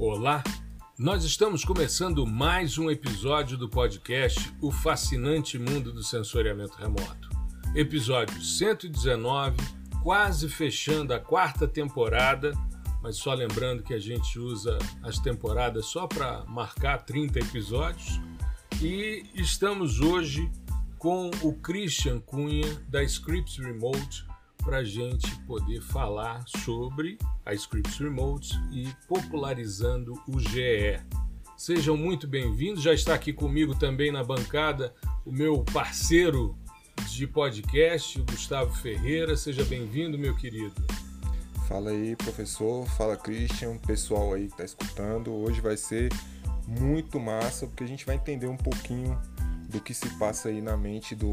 Olá, nós estamos começando mais um episódio do podcast O Fascinante Mundo do Sensoriamento Remoto. Episódio 119, quase fechando a quarta temporada, mas só lembrando que a gente usa as temporadas só para marcar 30 episódios. E estamos hoje com o Christian Cunha da Scripts Remote para a gente poder falar sobre a Scripts Remote e popularizando o GE. Sejam muito bem-vindos. Já está aqui comigo também na bancada o meu parceiro de podcast, Gustavo Ferreira. Seja bem-vindo, meu querido. Fala aí, professor. Fala, Christian. Pessoal aí que está escutando. Hoje vai ser muito massa porque a gente vai entender um pouquinho do que se passa aí na mente do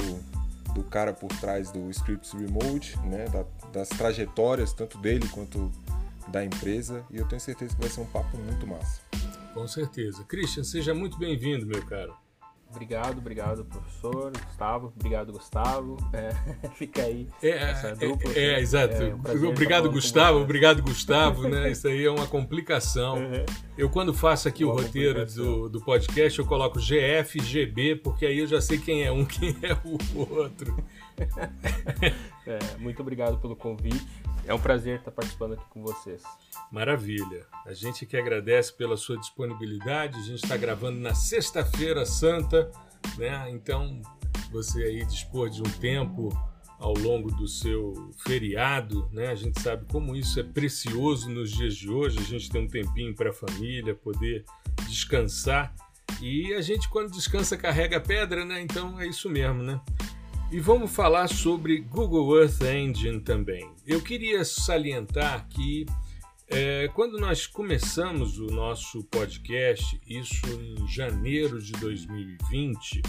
do cara por trás do Scripts Remote, né, da, das trajetórias tanto dele quanto da empresa, e eu tenho certeza que vai ser um papo muito massa. Com certeza. Christian, seja muito bem-vindo, meu caro. Obrigado, obrigado, professor Gustavo. Obrigado, Gustavo. É, fica aí é, essa dupla. É, é exato. É um obrigado, Gustavo. Obrigado, Gustavo. Né? Isso aí é uma complicação. Uhum. Eu, quando faço aqui Boa o roteiro do, do podcast, eu coloco GF, GB, porque aí eu já sei quem é um, quem é o outro. É, muito obrigado pelo convite. É um prazer estar participando aqui com vocês. Maravilha. A gente que agradece pela sua disponibilidade. A gente está gravando na Sexta-feira Santa, né? Então, você aí dispor de um tempo ao longo do seu feriado, né? A gente sabe como isso é precioso nos dias de hoje. A gente tem um tempinho para a família, poder descansar. E a gente, quando descansa, carrega pedra, né? Então é isso mesmo, né? E vamos falar sobre Google Earth Engine também. Eu queria salientar que é, quando nós começamos o nosso podcast, isso em janeiro de 2020,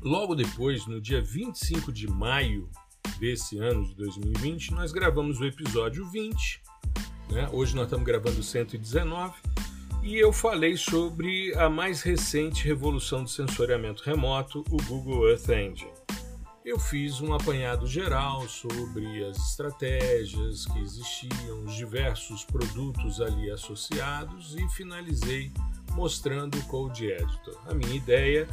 logo depois, no dia 25 de maio desse ano de 2020, nós gravamos o episódio 20. Né? Hoje nós estamos gravando o 119 e eu falei sobre a mais recente revolução do sensoriamento remoto, o Google Earth Engine eu fiz um apanhado geral sobre as estratégias que existiam, os diversos produtos ali associados e finalizei mostrando o Code Editor. A minha ideia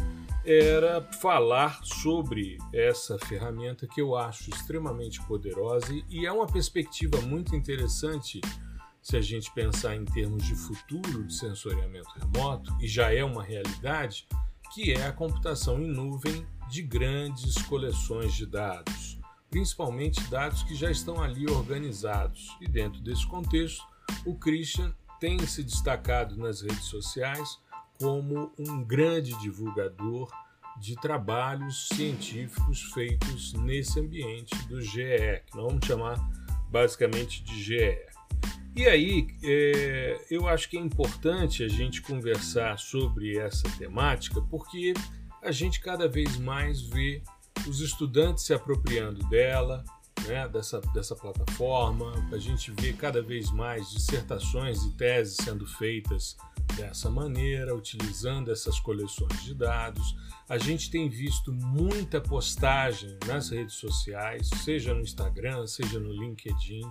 era falar sobre essa ferramenta que eu acho extremamente poderosa e é uma perspectiva muito interessante se a gente pensar em termos de futuro de sensoriamento remoto, e já é uma realidade, que é a computação em nuvem de grandes coleções de dados, principalmente dados que já estão ali organizados. E dentro desse contexto, o Christian tem se destacado nas redes sociais como um grande divulgador de trabalhos científicos feitos nesse ambiente do GE, que nós vamos chamar basicamente de GE. E aí, é, eu acho que é importante a gente conversar sobre essa temática, porque a gente cada vez mais vê os estudantes se apropriando dela, né, dessa, dessa plataforma, a gente vê cada vez mais dissertações e teses sendo feitas dessa maneira, utilizando essas coleções de dados. A gente tem visto muita postagem nas redes sociais, seja no Instagram, seja no LinkedIn,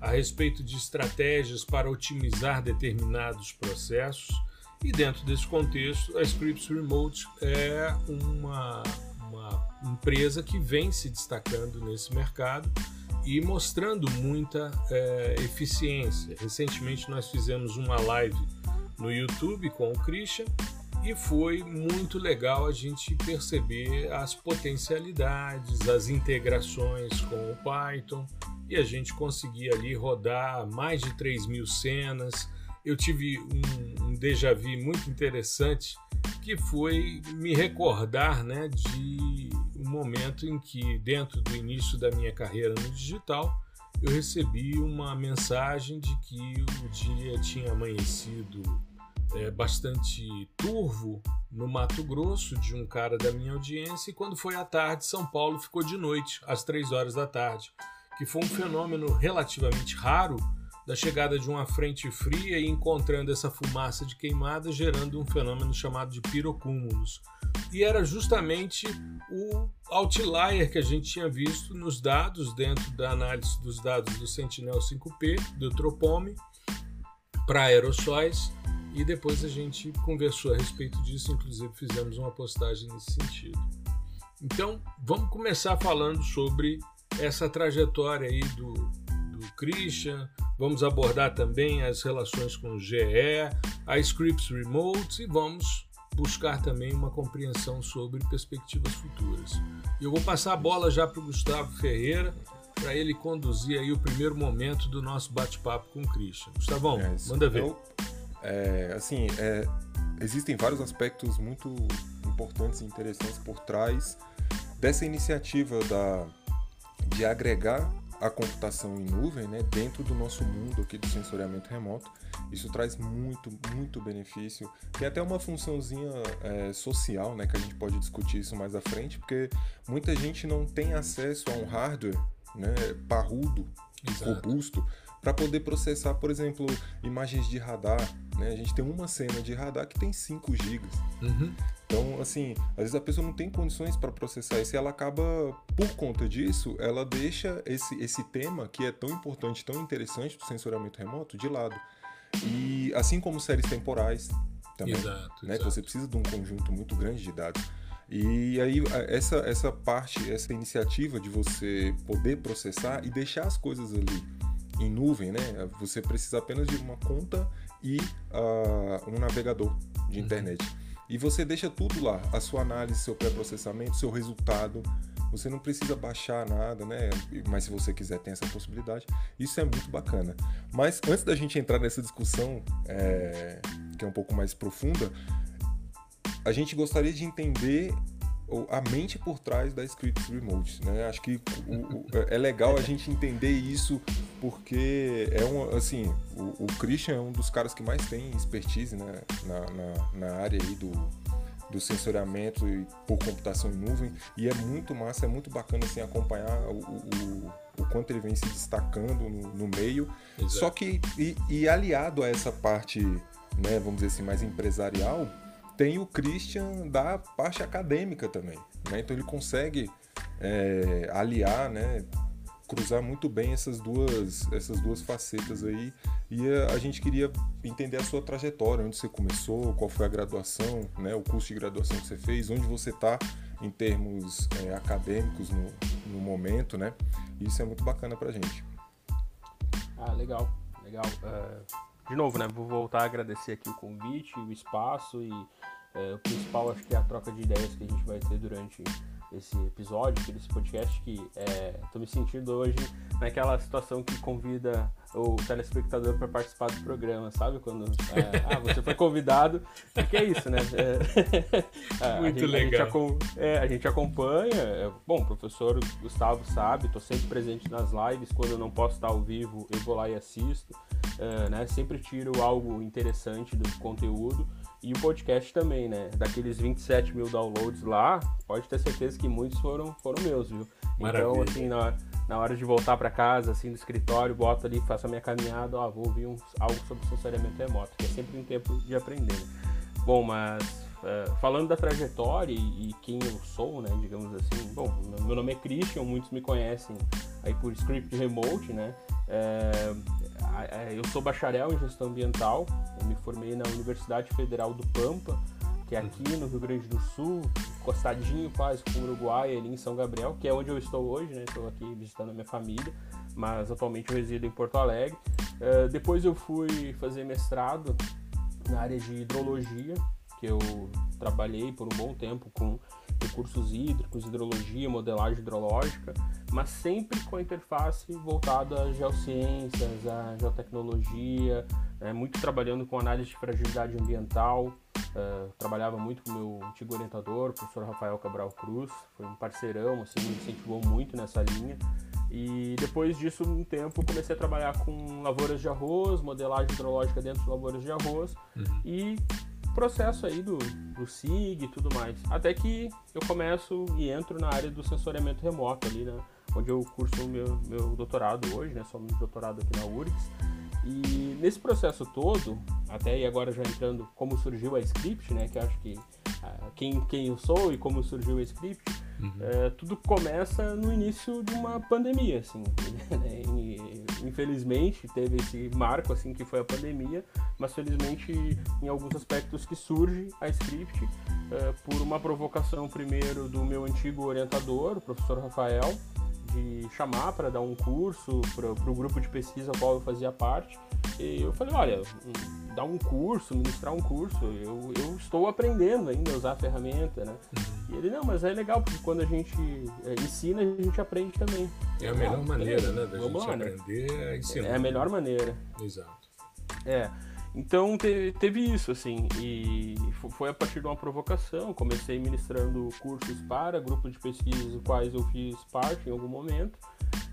a respeito de estratégias para otimizar determinados processos e dentro desse contexto, a Scripts Remote é uma, uma empresa que vem se destacando nesse mercado e mostrando muita é, eficiência. Recentemente nós fizemos uma live no YouTube com o Christian e foi muito legal a gente perceber as potencialidades, as integrações com o Python e a gente conseguir ali rodar mais de 3 mil cenas. Eu tive um, um déjà vu muito interessante que foi me recordar né, de um momento em que, dentro do início da minha carreira no digital, eu recebi uma mensagem de que o dia tinha amanhecido é, bastante turvo no Mato Grosso de um cara da minha audiência e quando foi à tarde, São Paulo ficou de noite, às três horas da tarde, que foi um fenômeno relativamente raro da chegada de uma frente fria e encontrando essa fumaça de queimada, gerando um fenômeno chamado de pirocúmulos. E era justamente o outlier que a gente tinha visto nos dados, dentro da análise dos dados do Sentinel-5P, do Tropome, para aerossóis, e depois a gente conversou a respeito disso, inclusive fizemos uma postagem nesse sentido. Então, vamos começar falando sobre essa trajetória aí do, do Christian, vamos abordar também as relações com o GE, a Scripts Remote e vamos buscar também uma compreensão sobre perspectivas futuras. Eu vou passar a bola já para o Gustavo Ferreira, para ele conduzir aí o primeiro momento do nosso bate-papo com o Christian. Gustavão, é, manda ver. Eu, é, assim, é, existem vários aspectos muito importantes e interessantes por trás dessa iniciativa da, de agregar a computação em nuvem né, dentro do nosso mundo aqui do sensoriamento remoto. Isso traz muito, muito benefício. Tem até uma funçãozinha é, social, né, que a gente pode discutir isso mais à frente, porque muita gente não tem acesso a um hardware né, parrudo, Exato. robusto, para poder processar, por exemplo, imagens de radar. Né? A gente tem uma cena de radar que tem 5 GB. Uhum. Então, assim, às vezes a pessoa não tem condições para processar isso e ela acaba, por conta disso, ela deixa esse, esse tema que é tão importante, tão interessante do sensoramento remoto de lado. E assim como séries temporais também, exato, né? Exato. Que você precisa de um conjunto muito grande de dados. E aí essa, essa parte, essa iniciativa de você poder processar e deixar as coisas ali em nuvem, né? Você precisa apenas de uma conta e uh, um navegador de uhum. internet. E você deixa tudo lá, a sua análise, seu pré-processamento, seu resultado. Você não precisa baixar nada, né? Mas se você quiser, tem essa possibilidade. Isso é muito bacana. Mas antes da gente entrar nessa discussão, é, que é um pouco mais profunda, a gente gostaria de entender a mente por trás da Scripts Remote, né? Acho que o, o, é legal a gente entender isso porque é um, assim, o, o, Christian é um dos caras que mais tem expertise né? na, na, na área aí do, do sensoriamento e por computação em nuvem e é muito massa, é muito bacana assim acompanhar o, o, o quanto ele vem se destacando no, no meio. Exato. Só que e, e aliado a essa parte, né, vamos dizer assim, mais empresarial, tem o Christian da parte acadêmica também. Né? Então ele consegue é, aliar, né? cruzar muito bem essas duas, essas duas facetas aí. E a, a, gente queria entender a sua trajetória, onde você começou, qual foi a graduação, né? o curso de graduação que você fez, onde você está em termos é, acadêmicos no, no momento, né? Isso é muito bacana pra gente. Ah, legal, legal. Uh de novo, né? Vou voltar a agradecer aqui o convite, o espaço e é, o principal acho que é a troca de ideias que a gente vai ter durante esse episódio, desse podcast, que é, me sentindo hoje naquela situação que convida o telespectador para participar do programa, sabe? Quando é, ah, você foi convidado, porque é isso, né? É, Muito a gente, legal. A gente, é, a gente acompanha, é, bom, o professor Gustavo sabe, estou sempre presente nas lives, quando eu não posso estar ao vivo, eu vou lá e assisto, é, né? Sempre tiro algo interessante do conteúdo. E o podcast também, né? Daqueles 27 mil downloads lá, pode ter certeza que muitos foram, foram meus, viu? Então, Maravilha. Então, assim, na, na hora de voltar para casa, assim, do escritório, boto ali, faço a minha caminhada, ó, vou ouvir um, algo sobre sensoriamento remoto, que é sempre um tempo de aprender. Né? Bom, mas uh, falando da trajetória e, e, quem eu sou, né, digamos assim, bom, meu nome é Christian, muitos me conhecem aí por script remote, né? É, eu sou bacharel em gestão ambiental, me formei na Universidade Federal do Pampa, que é aqui no Rio Grande do Sul, encostadinho quase com o Uruguai, ali em São Gabriel, que é onde eu estou hoje, né? Estou aqui visitando a minha família, mas atualmente eu resido em Porto Alegre. Uh, depois eu fui fazer mestrado na área de hidrologia, que eu trabalhei por um bom tempo com recursos hídricos, hidrologia, modelagem hidrológica, mas sempre com a interface voltada às geociências, à geotecnologia, é, muito trabalhando com análise de fragilidade ambiental. É, trabalhava muito com o meu antigo orientador, o professor Rafael Cabral Cruz, foi um parceirão, assim, me incentivou muito nessa linha. E depois disso, um tempo, comecei a trabalhar com lavouras de arroz, modelagem hidrológica dentro de lavouras de arroz uhum. e processo aí do, do SIG e tudo mais. Até que eu começo e entro na área do sensoriamento remoto ali, né? Onde eu curso o meu, meu doutorado hoje, né? Sou doutorado aqui na URGS. E nesse processo todo, até e agora já entrando como surgiu a Script, né? Que acho que uh, quem, quem eu sou e como surgiu a Script, uhum. uh, tudo começa no início de uma pandemia, assim. Né? infelizmente teve esse marco assim que foi a pandemia, mas felizmente em alguns aspectos que surge a Script uh, por uma provocação primeiro do meu antigo orientador, o professor Rafael, de chamar para dar um curso para o grupo de pesquisa ao qual eu fazia parte. E eu falei, olha, hum, dar um curso, ministrar um curso, eu, eu estou aprendendo ainda a usar a ferramenta, né? E ele, não, mas é legal, porque quando a gente é, ensina, a gente aprende também. É a melhor ah, maneira, né, da gente lá, né? aprender né? a ensinar. É a melhor maneira. Exato. É. Então teve, teve, isso, assim, e foi a partir de uma provocação. Comecei ministrando cursos para grupos de pesquisa, os quais eu fiz parte em algum momento,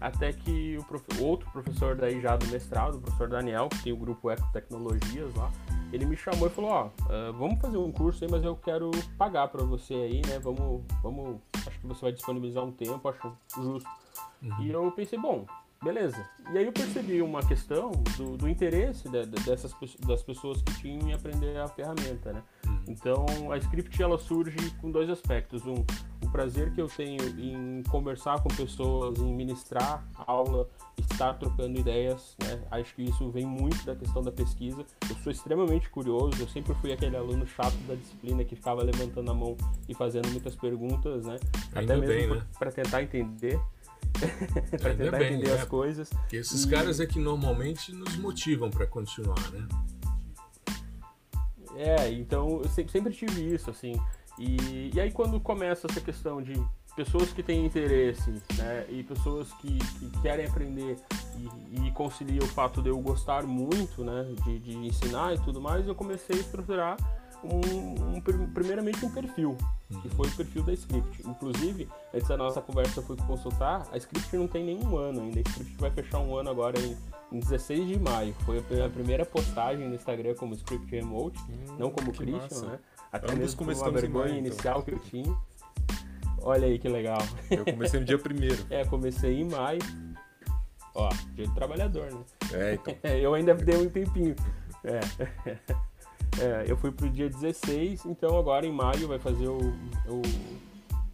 até que o prof... outro professor daí já do mestrado, o professor Daniel, que tem o grupo Ecotecnologias lá, ele me chamou e falou: Ó, oh, vamos fazer um curso aí, mas eu quero pagar para você aí, né? Vamos, vamos, acho que você vai disponibilizar um tempo, acho justo. Uhum. E eu pensei: bom, Beleza. E aí eu percebi uma questão do, do interesse de, de, dessas das pessoas que tinham em aprender a ferramenta, né? Uhum. Então a script ela surge com dois aspectos. Um, o prazer que eu tenho em conversar com pessoas, em ministrar aula, estar trocando ideias, né? Acho que isso vem muito da questão da pesquisa. Eu sou extremamente curioso, eu sempre fui aquele aluno chato da disciplina que ficava levantando a mão e fazendo muitas perguntas, né? Ainda Até mesmo né? para tentar entender. Para tentar bem, entender né? as coisas. E esses e... caras é que normalmente nos motivam para continuar, né? É, então eu sempre, sempre tive isso, assim. E, e aí quando começa essa questão de pessoas que têm interesse, né, e pessoas que, que querem aprender e, e concilia o fato de eu gostar muito, né, de, de ensinar e tudo mais, eu comecei a estruturar um, um, primeiramente um perfil, que foi o perfil da Script. Inclusive, antes da nossa conversa eu fui consultar, a Script não tem nenhum ano ainda. A Script vai fechar um ano agora em, em 16 de maio. Foi a primeira postagem no Instagram como Script Remote, hum, não como Christian, massa. né? Até Ambos mesmo uma vergonha maio, então. inicial que eu tinha. Olha aí que legal. Eu comecei no dia primeiro. é, comecei em maio. Ó, dia de trabalhador, né? É, então. eu ainda dei um tempinho. É. É, eu fui pro dia 16, então agora em maio vai fazer o, o,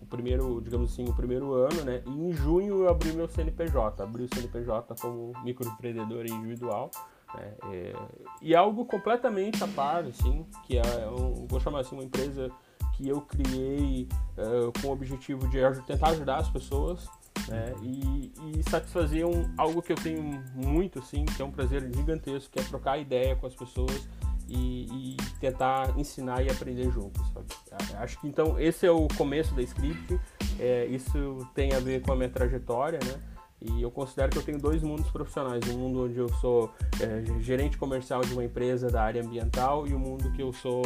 o, primeiro, digamos assim, o primeiro ano, né? E em junho eu abri meu CNPJ, abri o CNPJ como microempreendedor individual. Né? É, e algo completamente a par, assim, que é, um, vou chamar assim, uma empresa que eu criei uh, com o objetivo de tentar ajudar as pessoas né? E, e satisfazer um, algo que eu tenho muito, assim, que é um prazer gigantesco, que é trocar ideia com as pessoas e, e, tentar ensinar e aprender juntos. Sabe? Acho que então esse é o começo da script. É, isso tem a ver com a minha trajetória, né? E eu considero que eu tenho dois mundos profissionais: um mundo onde eu sou é, gerente comercial de uma empresa da área ambiental e o um mundo que eu sou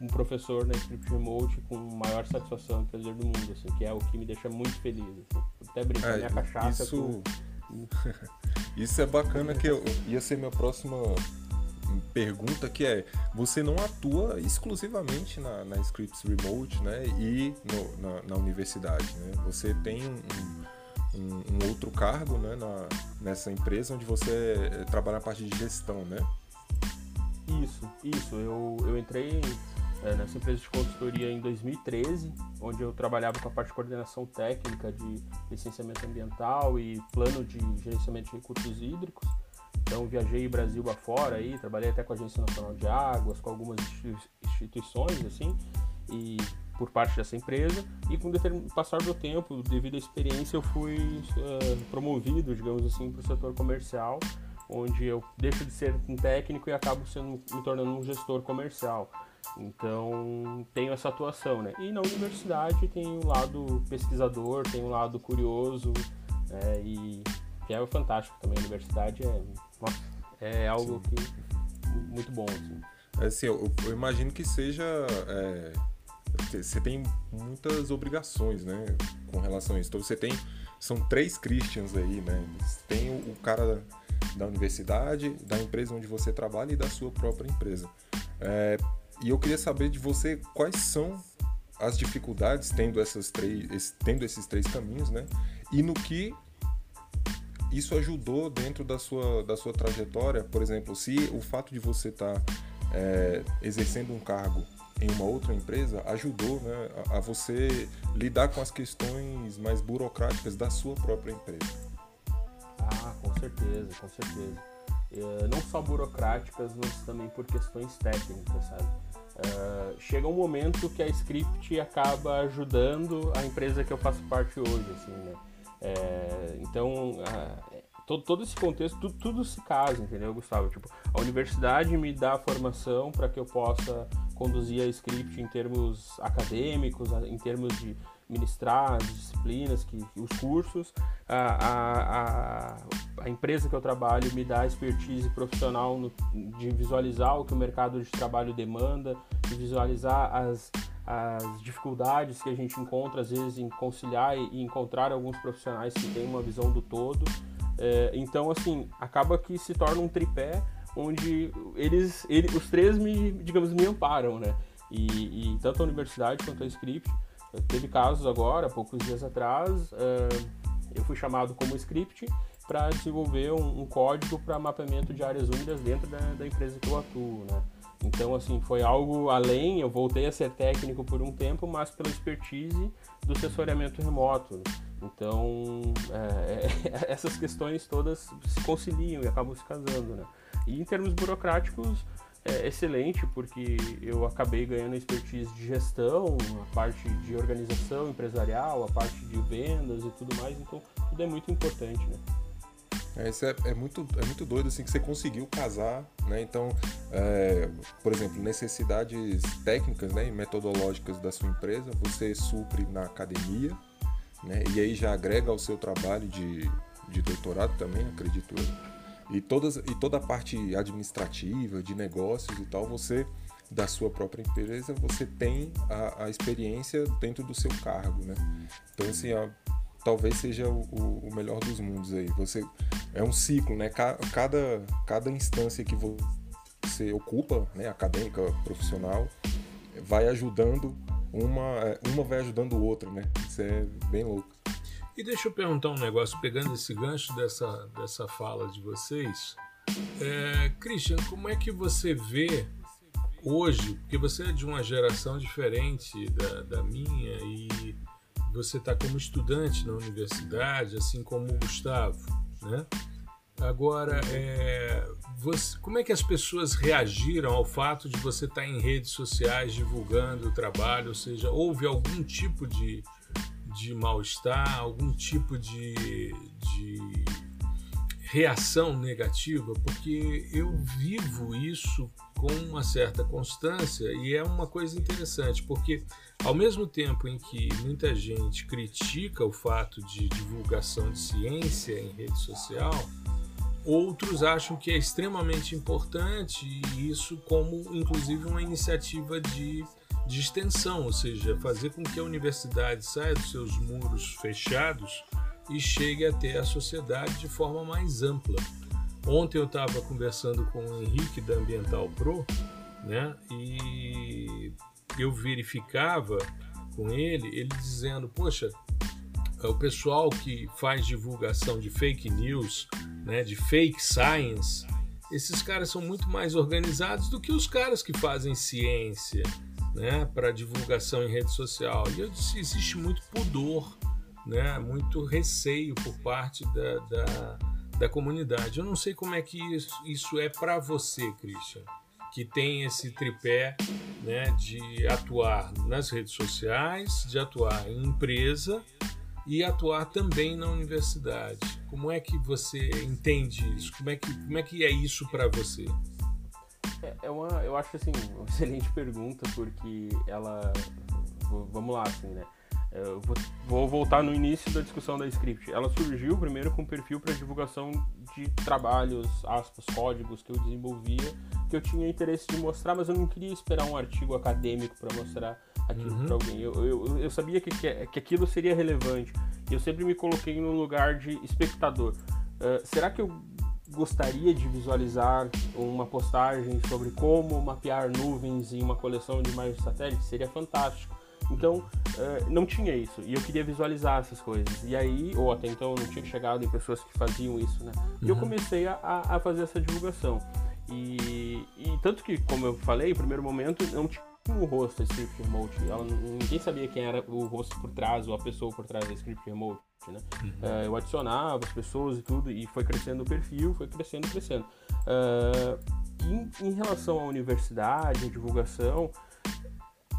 um professor na Script Remote com maior satisfação e prazer do mundo, assim, que é o que me deixa muito feliz. Assim. Até brincar é, minha cachaça. Isso, com... isso é bacana que eu ia ser minha próxima pergunta que é você não atua exclusivamente na, na Scripts Remote né, e no, na, na, universidade. Né? Você tem um, um, um, outro cargo né, na, nessa empresa onde você eh, trabalha na parte de gestão, né? Isso, isso. Eu, eu entrei é, nessa empresa de consultoria em 2013, onde eu trabalhava com a parte de coordenação técnica de licenciamento ambiental e plano de gerenciamento de recursos hídricos. Então viajei Brasil afora aí, trabalhei até com a Agência Nacional de Águas, com algumas instituições assim, e por parte dessa empresa. E com o passar do tempo, devido à experiência, eu fui uh, promovido, digamos assim, para o setor comercial, onde eu deixo de ser um técnico e acabo sendo, me tornando um gestor comercial. Então tenho essa atuação, né? E na universidade tem o um lado pesquisador, tem o um lado curioso, né? e que é fantástico também. A universidade é nossa, é algo Sim. que muito bom. Assim. Assim eu, eu, imagino que seja. É, você tem muitas obrigações, né? Com relação a isso. Então você tem. São três Christians aí, né? Tem o, o cara da universidade, da empresa onde você trabalha e da sua própria empresa. É, e eu queria saber de você quais são as dificuldades tendo, essas três, tendo esses três caminhos, né? E no que isso ajudou dentro da sua, da sua trajetória? Por exemplo, se o fato de você estar tá, é, exercendo um cargo em uma outra empresa ajudou né, a, a, você lidar com as questões mais burocráticas da sua própria empresa. Ah, com certeza, com certeza. É, não só burocráticas, mas também por questões técnicas, sabe? Uh, chega um momento que a script acaba ajudando a empresa que eu faço parte hoje, assim, né? É, então, uh, todo, todo esse contexto, tudo, tudo, se casa, entendeu, Gustavo? Tipo, a universidade me dá a formação para que eu possa conduzir a script em termos acadêmicos, em termos de ministrar as disciplinas, que, os cursos. A, a, a, empresa que eu trabalho me dá expertise profissional no, de visualizar o que o mercado de trabalho demanda, de visualizar as, as dificuldades que a gente encontra, às vezes, em conciliar e, e encontrar alguns profissionais que têm uma visão do todo. É, então, assim, acaba que se torna um tripé onde eles, ele, os três me, digamos, me amparam, né? E, e tanto a universidade quanto a script Teve casos agora, poucos dias atrás, uh, eu fui chamado como script para desenvolver um, um código para mapeamento de áreas úmidas dentro da, da, empresa que eu atuo, né? Então, assim, foi algo além, eu voltei a ser técnico por um tempo, mas pela expertise do assessoramento remoto. Então, é, essas questões todas se conciliam e acabam se casando, né? E em termos burocráticos, é excelente porque eu acabei ganhando expertise de gestão, a parte de organização empresarial, a parte de vendas e tudo mais, então tudo é muito importante, né? É, isso é, é, muito, é muito doido assim que você conseguiu casar, né? Então, é, por exemplo, necessidades técnicas né, e metodológicas da sua empresa, você supre na academia, né? E aí já agrega ao seu trabalho de, de doutorado também, acredito eu e, todas, e toda a parte administrativa, de negócios e tal, você, da sua própria empresa, você tem a, a experiência dentro do seu cargo, né? Então, assim, ó, talvez seja o, o, melhor dos mundos aí. Você é um ciclo, né? Cada, cada instância que você ocupa, né, acadêmica, profissional, vai ajudando uma, é, uma vai ajudando o outro, né? Isso é bem louco. E deixa eu perguntar um negócio, pegando esse gancho dessa, dessa fala de vocês. É, Christian, como é que você vê hoje, porque você é de uma geração diferente da, da minha e você está como estudante na universidade, assim como o Gustavo, né? Agora, é, você, como é que as pessoas reagiram ao fato de você estar tá em redes sociais divulgando o trabalho? Ou seja, houve algum tipo de, de mal-estar, algum tipo de, de reação negativa, porque eu vivo isso com uma certa constância e é uma coisa interessante, porque ao mesmo tempo em que muita gente critica o fato de divulgação de ciência em rede social, outros acham que é extremamente importante e isso como inclusive uma iniciativa de de extensão, ou seja, fazer com que a universidade saia dos seus muros fechados e chegue até a sociedade de forma mais ampla. Ontem eu estava conversando com o Henrique da Ambiental Pro, né? E eu verificava com ele, ele dizendo, poxa, o pessoal que faz divulgação de fake news, né, de fake science, esses caras são muito mais organizados do que os caras que fazem ciência, né, para divulgação em rede social. E eu disse, existe muito pudor, né, muito receio por parte da, da, da comunidade. Eu não sei como é que isso, isso é para você, Christian, que tem esse tripé né, de atuar nas redes sociais, de atuar em empresa e atuar também na universidade. Como é que você entende isso? Como é que, como é, que é isso para você? É, é uma, eu acho assim, uma excelente pergunta, porque ela. Vamos lá, assim, né? Eu vou, vou, voltar no início da discussão da script. Ela surgiu primeiro com perfil para divulgação de trabalhos, aspas, códigos que eu desenvolvia, que eu tinha interesse de mostrar, mas eu não queria esperar um artigo acadêmico para mostrar aquilo uhum. para alguém. Eu, eu, eu sabia que, que, que aquilo seria relevante e eu sempre me coloquei no lugar de espectador. Uh, será que eu gostaria de visualizar uma postagem sobre como mapear nuvens em uma coleção de imagens de satélite, seria fantástico. Então, uh, não tinha isso. E eu queria visualizar essas coisas. E aí, ou até então, não tinha chegado em pessoas que faziam isso, né? E eu uhum. comecei a, a fazer essa divulgação. E, e, tanto que, como eu falei, em primeiro momento, não tinha o rosto da Script Remote. Ela, ninguém sabia quem era o rosto por trás ou a pessoa por trás da Script Remote. Né? Uhum. Uh, eu adicionava as pessoas e tudo, e foi crescendo o perfil, foi crescendo, crescendo. Uh, em, em, relação à universidade, à divulgação,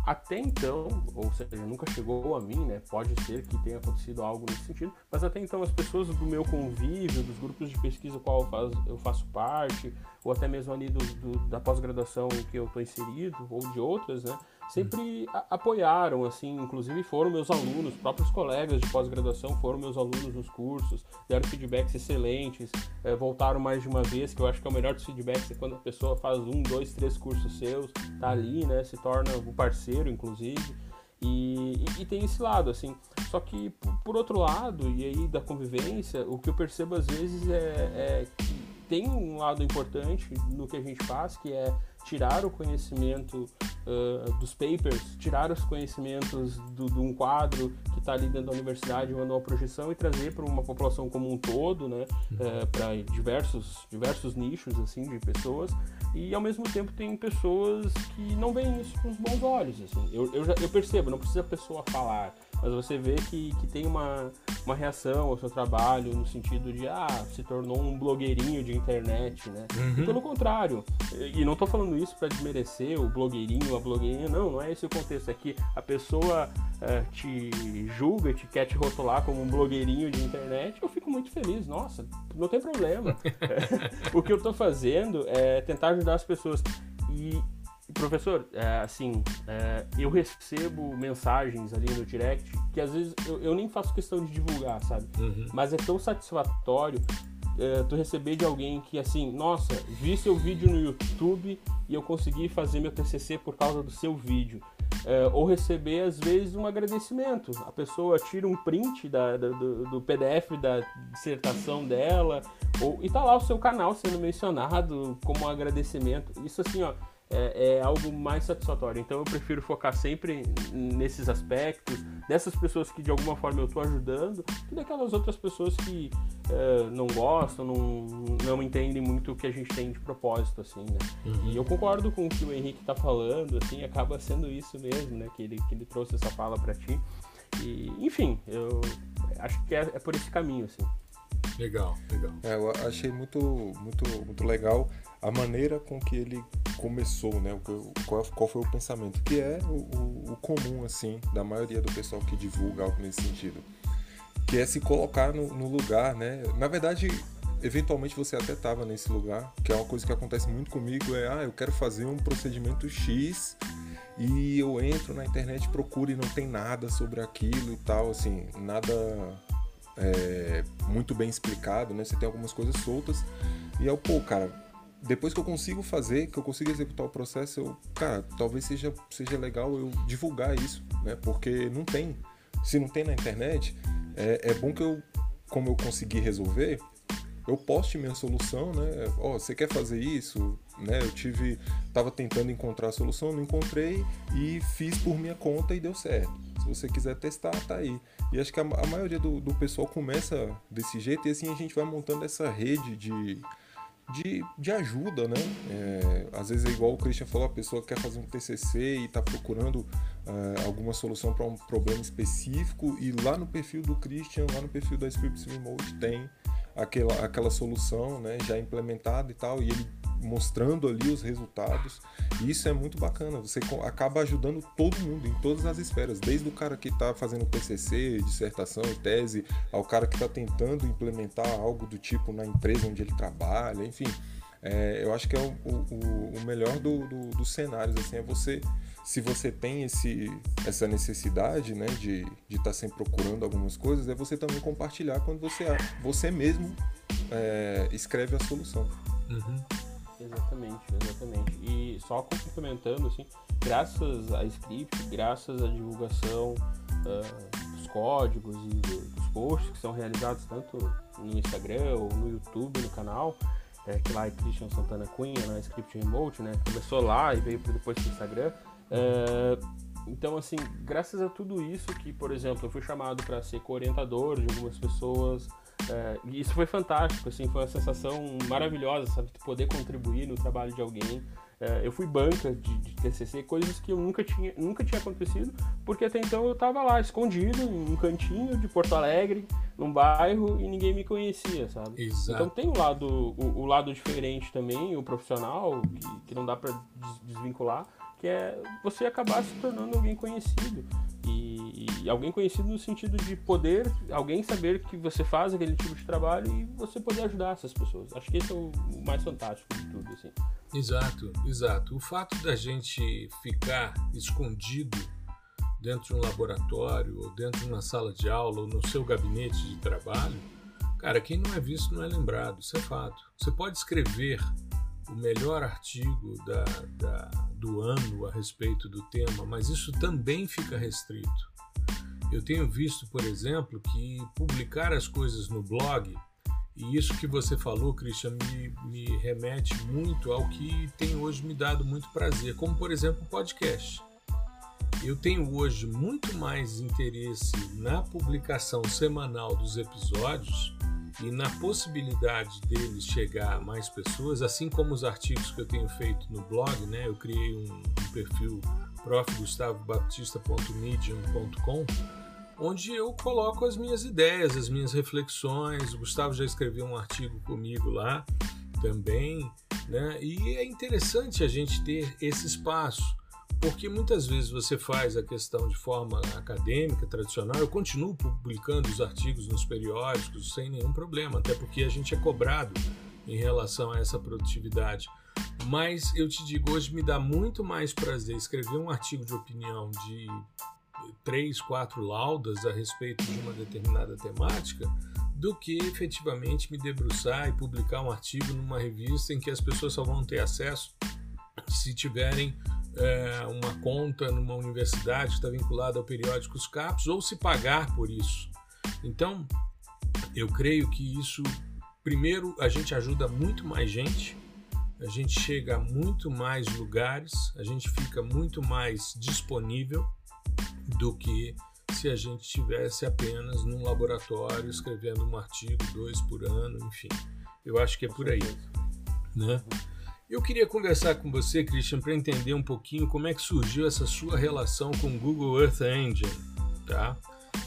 até então, ou seja, nunca chegou a mim, né? Pode ser que tenha acontecido algo nesse sentido, mas até então as pessoas do meu convívio, dos grupos de pesquisa qual eu faço, eu faço parte, ou até mesmo ali do, do da pós-graduação em que eu estou inserido, ou de outras, né? Sempre apoiaram, assim, inclusive foram meus alunos, próprios colegas de pós-graduação foram meus alunos nos cursos, deram feedbacks excelentes, é, voltaram mais de uma vez, que eu acho que é o melhor dos feedbacks é quando a pessoa faz um, dois, três cursos seus, tá ali, né? Se torna o parceiro, inclusive. E, e, e, tem esse lado, assim. Só que, por, por, outro lado, e aí da convivência, o que eu percebo às vezes é, é que tem um lado importante no que a gente faz, que é tirar o conhecimento uh, dos papers, tirar os conhecimentos de um quadro que está ali dentro da universidade, mandar uma projeção e trazer para uma população como um todo, né, uh, uhum. para diversos, diversos nichos assim de pessoas. E ao mesmo tempo tem pessoas que não veem isso com os bons olhos. Assim. Eu, eu, já, eu percebo, não precisa a pessoa falar mas você vê que, que tem uma, uma reação ao seu trabalho no sentido de, ah, se tornou um blogueirinho de internet, né? Uhum. E pelo contrário, e não estou falando isso para desmerecer o blogueirinho, a blogueirinha, não, não é esse o contexto, é que a pessoa é, te julga, te quer te rotular como um blogueirinho de internet, eu fico muito feliz, nossa, não tem problema. o que eu estou fazendo é tentar ajudar as pessoas. E, Professor, é, assim, é, eu recebo mensagens ali no direct que às vezes eu, eu nem faço questão de divulgar, sabe? Uhum. Mas é tão satisfatório é, tu receber de alguém que assim, nossa, vi seu vídeo no YouTube e eu consegui fazer meu TCC por causa do seu vídeo. É, ou receber às vezes um agradecimento. A pessoa tira um print da, da, do, do, PDF da dissertação dela, ou, e tá lá o seu canal sendo mencionado como um agradecimento. Isso assim, ó é, é, algo mais satisfatório. Então eu prefiro focar sempre nesses aspectos, dessas pessoas que de alguma forma eu estou ajudando, que daquelas outras pessoas que é, não gostam, não, não entendem muito o que a gente tem de propósito, assim, né? Uhum. E eu concordo com o que o Henrique está falando, assim, acaba sendo isso mesmo, né? Que ele, que ele trouxe essa fala para ti. E, enfim, eu acho que é, é por esse caminho, assim. Legal, legal. É, eu achei muito, muito, muito legal a maneira com que ele começou, né? Qual, foi o pensamento, que é o, o, comum, assim, da maioria do pessoal que divulga algo nesse sentido. Que é se colocar no, no lugar, né? Na verdade, eventualmente você até estava nesse lugar, que é uma coisa que acontece muito comigo, é, ah, eu quero fazer um procedimento X e eu entro na internet, procuro e não tem nada sobre aquilo e tal, assim, nada é, muito bem explicado, né? Você tem algumas coisas soltas e eu, pô, cara, depois que eu consigo fazer, que eu consigo executar o processo, eu, cara, talvez seja, seja legal eu divulgar isso, né? Porque não tem. Se não tem na internet, é, é bom que eu, como eu consegui resolver, eu poste minha solução, né? Ó, oh, você quer fazer isso? Né? Eu tive, tava tentando encontrar a solução, não encontrei e fiz por minha conta e deu certo. Se você quiser testar, tá aí. E acho que a, a maioria do, do pessoal começa desse jeito e assim a gente vai montando essa rede de, de, de ajuda, né? É, às vezes é igual o Christian falou, a pessoa quer fazer um TCC e está procurando é, alguma solução para um problema específico e lá no perfil do Christian, lá no perfil da Scripts Remote tem aquela, aquela solução né, já implementada e tal, e ele mostrando ali os resultados. E isso é muito bacana. Você acaba ajudando todo mundo em todas as esferas, desde o cara que está fazendo PCC, dissertação tese, ao cara que está tentando implementar algo do tipo na empresa onde ele trabalha, enfim. É, eu acho que é o, o, o melhor do, do, dos cenários, assim, é você, se você tem esse, essa necessidade, né, de estar de tá sempre procurando algumas coisas, é você também compartilhar quando você, você mesmo é, escreve a solução. Uhum. Exatamente, exatamente. E só complementando, assim, graças a script, graças à divulgação uh, dos códigos e dos posts que são realizados tanto no Instagram ou no YouTube, no canal, é, que lá é Christian Santana Cunha, na Script Remote, né? Começou lá e veio depois pro Instagram. É, então, assim, graças a tudo isso que, por exemplo, eu fui chamado para ser co-orientador de algumas pessoas, é, e isso foi fantástico, assim, foi uma sensação maravilhosa, sabe? Poder contribuir no trabalho de alguém. É, eu fui banca de, de, TCC, coisas que eu nunca tinha, nunca tinha acontecido, porque até então eu estava lá, escondido, em um cantinho de Porto Alegre, num bairro, e ninguém me conhecia, sabe? Exato. Então tem o lado, o, o lado diferente também, o profissional, que, que não dá para desvincular, que é você acabar se tornando alguém conhecido. E, e, alguém conhecido no sentido de poder, alguém saber que você faz aquele tipo de trabalho e você poder ajudar essas pessoas. Acho que esse é o mais fantástico de tudo, assim. Exato, exato. O fato da gente ficar escondido dentro de um laboratório, ou dentro de uma sala de aula, ou no seu gabinete de trabalho, cara, quem não é visto não é lembrado, isso é fato. Você pode escrever o melhor artigo da, da, do ano a respeito do tema, mas isso também fica restrito. Eu tenho visto, por exemplo, que publicar as coisas no blog, e isso que você falou, Christian, me, me remete muito ao que tem hoje me dado muito prazer, como por exemplo o podcast. Eu tenho hoje muito mais interesse na publicação semanal dos episódios e na possibilidade deles chegar a mais pessoas, assim como os artigos que eu tenho feito no blog, né? Eu criei um, um perfil profgustavobaptista.medium.com onde eu coloco as minhas ideias, as minhas reflexões. O Gustavo já escreveu um artigo comigo lá também, né? E é interessante a gente ter esse espaço porque muitas vezes você faz a questão de forma acadêmica, tradicional. Eu continuo publicando os artigos nos periódicos sem nenhum problema, até porque a gente é cobrado em relação a essa produtividade. Mas eu te digo, hoje me dá muito mais prazer escrever um artigo de opinião de três, quatro laudas a respeito de uma determinada temática do que efetivamente me debruçar e publicar um artigo numa revista em que as pessoas só vão ter acesso se tiverem é, uma conta numa universidade que está vinculada ao periódico Os Capos ou se pagar por isso. Então, eu creio que isso, primeiro, a gente ajuda muito mais gente, a gente chega a muito mais lugares, a gente fica muito mais disponível do que se a gente estivesse apenas num laboratório escrevendo um artigo, dois por ano, enfim. Eu acho que é por aí. Né? Eu queria conversar com você, Christian, para entender um pouquinho como é que surgiu essa sua relação com o Google Earth Engine, tá?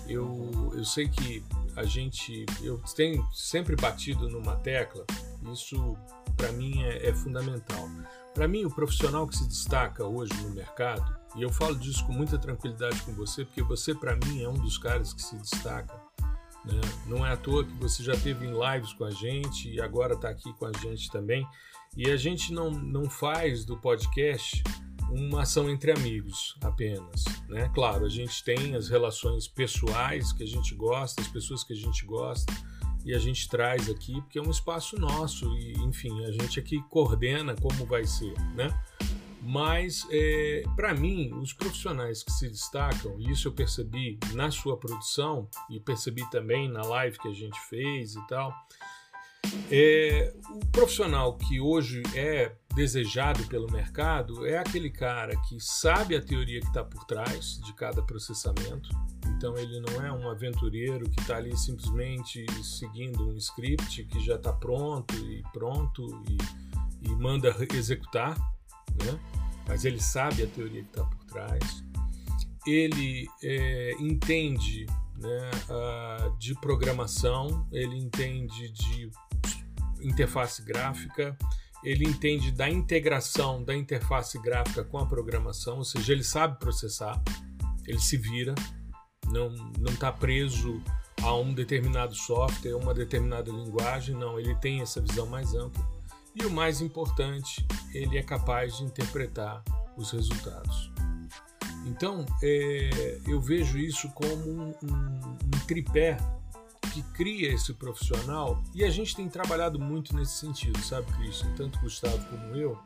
Eu, eu sei que a gente, eu tenho sempre batido numa tecla, isso para mim é, é fundamental. Para mim, o profissional que se destaca hoje no mercado, e eu falo disso com muita tranquilidade com você, porque você, para mim, é um dos caras que se destaca. Né? Não é à toa que você já teve em lives com a gente e agora está aqui com a gente também. E a gente não, não faz do podcast uma ação entre amigos apenas, né? Claro, a gente tem as relações pessoais que a gente gosta, as pessoas que a gente gosta e a gente traz aqui porque é um espaço nosso e, enfim, a gente aqui coordena como vai ser, né? Mas, é, para mim, os profissionais que se destacam, e isso eu percebi na sua produção e percebi também na live que a gente fez e tal, é, o profissional que hoje é desejado pelo mercado é aquele cara que sabe a teoria que está por trás de cada processamento. Então ele não é um aventureiro que está ali simplesmente seguindo um script que já está pronto e pronto e, e manda executar, né? mas ele sabe a teoria que está por trás. Ele é, entende né, de programação, ele entende de interface gráfica, ele entende da integração da interface gráfica com a programação, ou seja, ele sabe processar, ele se vira, não está preso a um determinado software, uma determinada linguagem, não, ele tem essa visão mais ampla. E o mais importante, ele é capaz de interpretar os resultados. Então, é, eu vejo isso como um, um, um tripé que cria esse profissional, e a gente tem trabalhado muito nesse sentido, sabe, Christian? Tanto Gustavo como eu,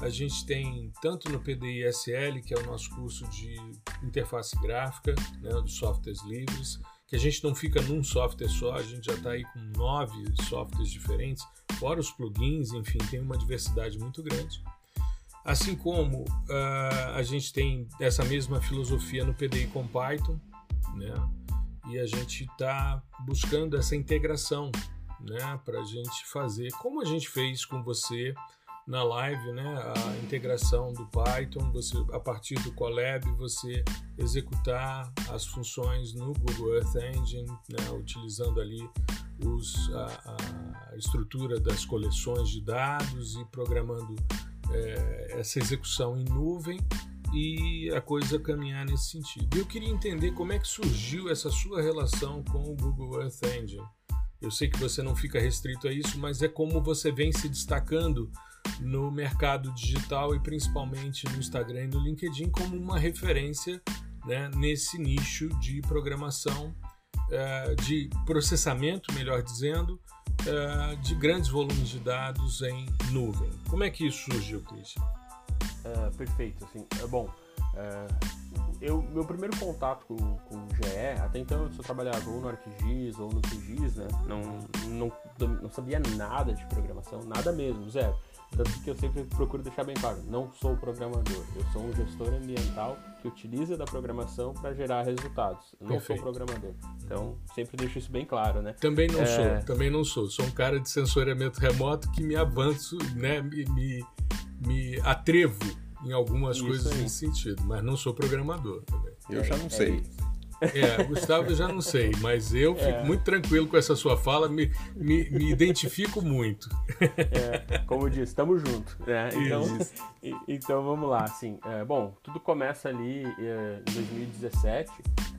a gente tem tanto no PDI-SL, que é o nosso curso de interface gráfica, né, dos softwares livres, que a gente não fica num software só, a gente já está aí com nove softwares diferentes, fora os plugins, enfim, tem uma diversidade muito grande. Assim como uh, a gente tem essa mesma filosofia no PDI com Python, né? E a gente está buscando essa integração né, para a gente fazer, como a gente fez com você na live, né, a integração do Python, você a partir do Colab você executar as funções no Google Earth Engine, né, utilizando ali os, a, a, estrutura das coleções de dados e programando é, essa execução em nuvem e a coisa caminhar nesse sentido. Eu queria entender como é que surgiu essa sua relação com o Google Earth Engine. Eu sei que você não fica restrito a isso, mas é como você vem se destacando no mercado digital e principalmente no Instagram e no LinkedIn como uma referência né, nesse nicho de programação, uh, de processamento, melhor dizendo, uh, de grandes volumes de dados em nuvem. Como é que isso surgiu, Christian? Uh, perfeito. Assim, é bom. eu, meu primeiro contato com, com o GE, até então eu só trabalhava ou no ArcGIS ou no QGIS, né? Não, não, não sabia nada de programação, nada mesmo, zero. Tanto que eu sempre procuro deixar bem claro, não sou programador, eu sou um gestor ambiental que utiliza da programação para gerar resultados. Eu não Perfeito. sou programador. Então, sempre deixo isso bem claro, né? Também não é... sou, também não sou. Sou um cara de sensoriamento remoto que me avanço, né, me, me, me atrevo em algumas isso coisas aí. nesse sentido, mas não sou programador também. Eu já não é sei. É, Gustavo eu já não sei, mas eu fico é. muito tranquilo com essa sua fala, me, me, me identifico muito. É, como disse, estamos juntos. Né? Então, então vamos lá. Assim, é, bom, tudo começa ali é, em 2017,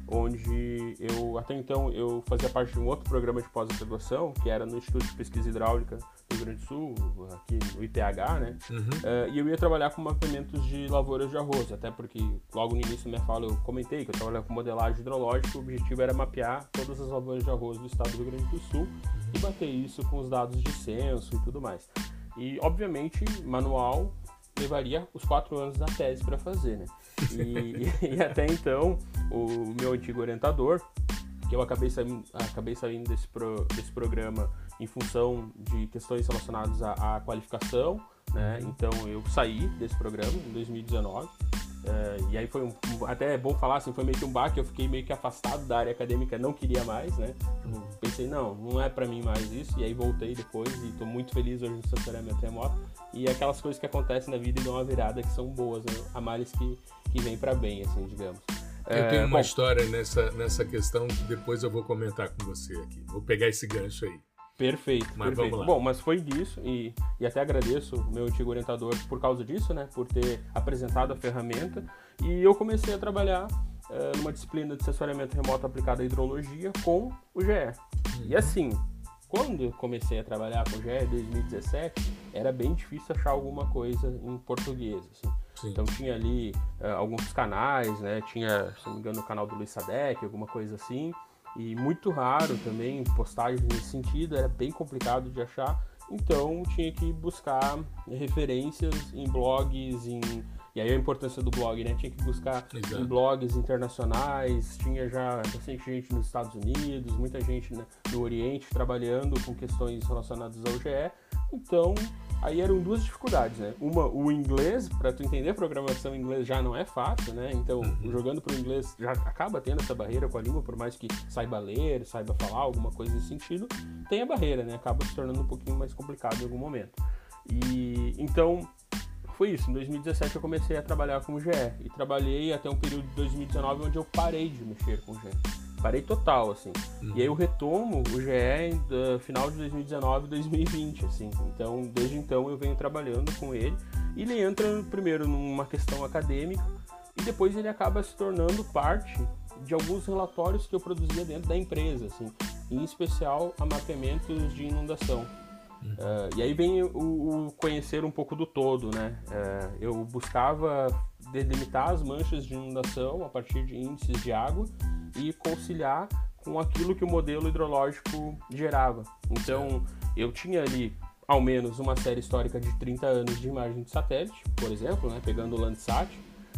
onde eu até então eu fazia parte de um outro programa de pós-graduação, que era no Instituto de Pesquisa Hidráulica do Rio Grande do Sul, aqui no IPH, né? Uhum. Uh, e eu ia trabalhar com mapeamentos de lavouras de arroz, até porque logo no início da minha fala eu comentei que eu trabalhava com modelagem hidrológica, o objetivo era mapear todas as lavouras de arroz do estado do Rio Grande do Sul uhum. e bater isso com os dados de censo e tudo mais. E, obviamente, manual levaria os quatro anos da tese para fazer, né? E, e, até então, o meu antigo orientador, que eu acabei saindo, acabei saindo desse, pro, desse programa em função de questões relacionadas à, à qualificação, né? Então eu saí desse programa em 2019. É, e aí foi um, até é bom falar assim, foi meio que um baque, eu fiquei meio que afastado da área acadêmica, não queria mais, né? Pensei, não, não é para mim mais isso, e aí voltei depois e tô muito feliz hoje no sensoriamento remoto. E aquelas coisas que acontecem na vida e dão uma virada que são boas, né? a males que, que vem para bem, assim, digamos. Eu tenho é, uma bom, história nessa, nessa questão que depois eu vou comentar com você aqui. Vou pegar esse gancho aí. Perfeito, mas perfeito. Bom, mas foi disso e, e até agradeço o meu antigo orientador por causa disso, né? Por ter apresentado a ferramenta. E eu comecei a trabalhar uh, numa disciplina de sensoriamento remoto aplicado à hidrologia com o GE. Uhum. E assim, quando eu comecei a trabalhar com o GE em 2017, era bem difícil achar alguma coisa em português, assim. Então tinha ali uh, alguns canais, né? Tinha, se não me engano, o canal do Luiz Sadek, alguma coisa assim e muito raro também postagens nesse sentido, era bem complicado de achar, então tinha que buscar referências em blogs, em e aí a importância do blog, né? Tinha que buscar Exato. em blogs internacionais, tinha já bastante gente nos Estados Unidos, muita gente no Oriente trabalhando com questões relacionadas ao GE. Então, Aí eram duas dificuldades, né? Uma, o inglês, para tu entender a programação em inglês já não é fácil, né? Então, uhum. jogando para o inglês já acaba tendo essa barreira com a língua, por mais que saiba ler, saiba falar alguma coisa nesse sentido, tem a barreira, né? Acaba se tornando um pouquinho mais complicado em algum momento. E então foi isso. Em 2017 eu comecei a trabalhar com o GE e trabalhei até um período de 2019 onde eu parei de mexer com o GE parei total, assim. Uhum. E aí eu retomo o GE do final de 2019 2020, assim. Então, desde então eu venho trabalhando com ele. E ele entra primeiro numa questão acadêmica e depois ele acaba se tornando parte de alguns relatórios que eu produzia dentro da empresa, assim, em especial a mapeamentos de inundação. Uhum. Uh, e aí vem o, o, conhecer um pouco do todo, né? Uh, eu buscava delimitar as manchas de inundação a partir de índices de água e conciliar com aquilo que o modelo hidrológico gerava. Então, eu tinha ali ao menos uma série histórica de 30 anos de imagem de satélite, por exemplo, né, pegando o Landsat,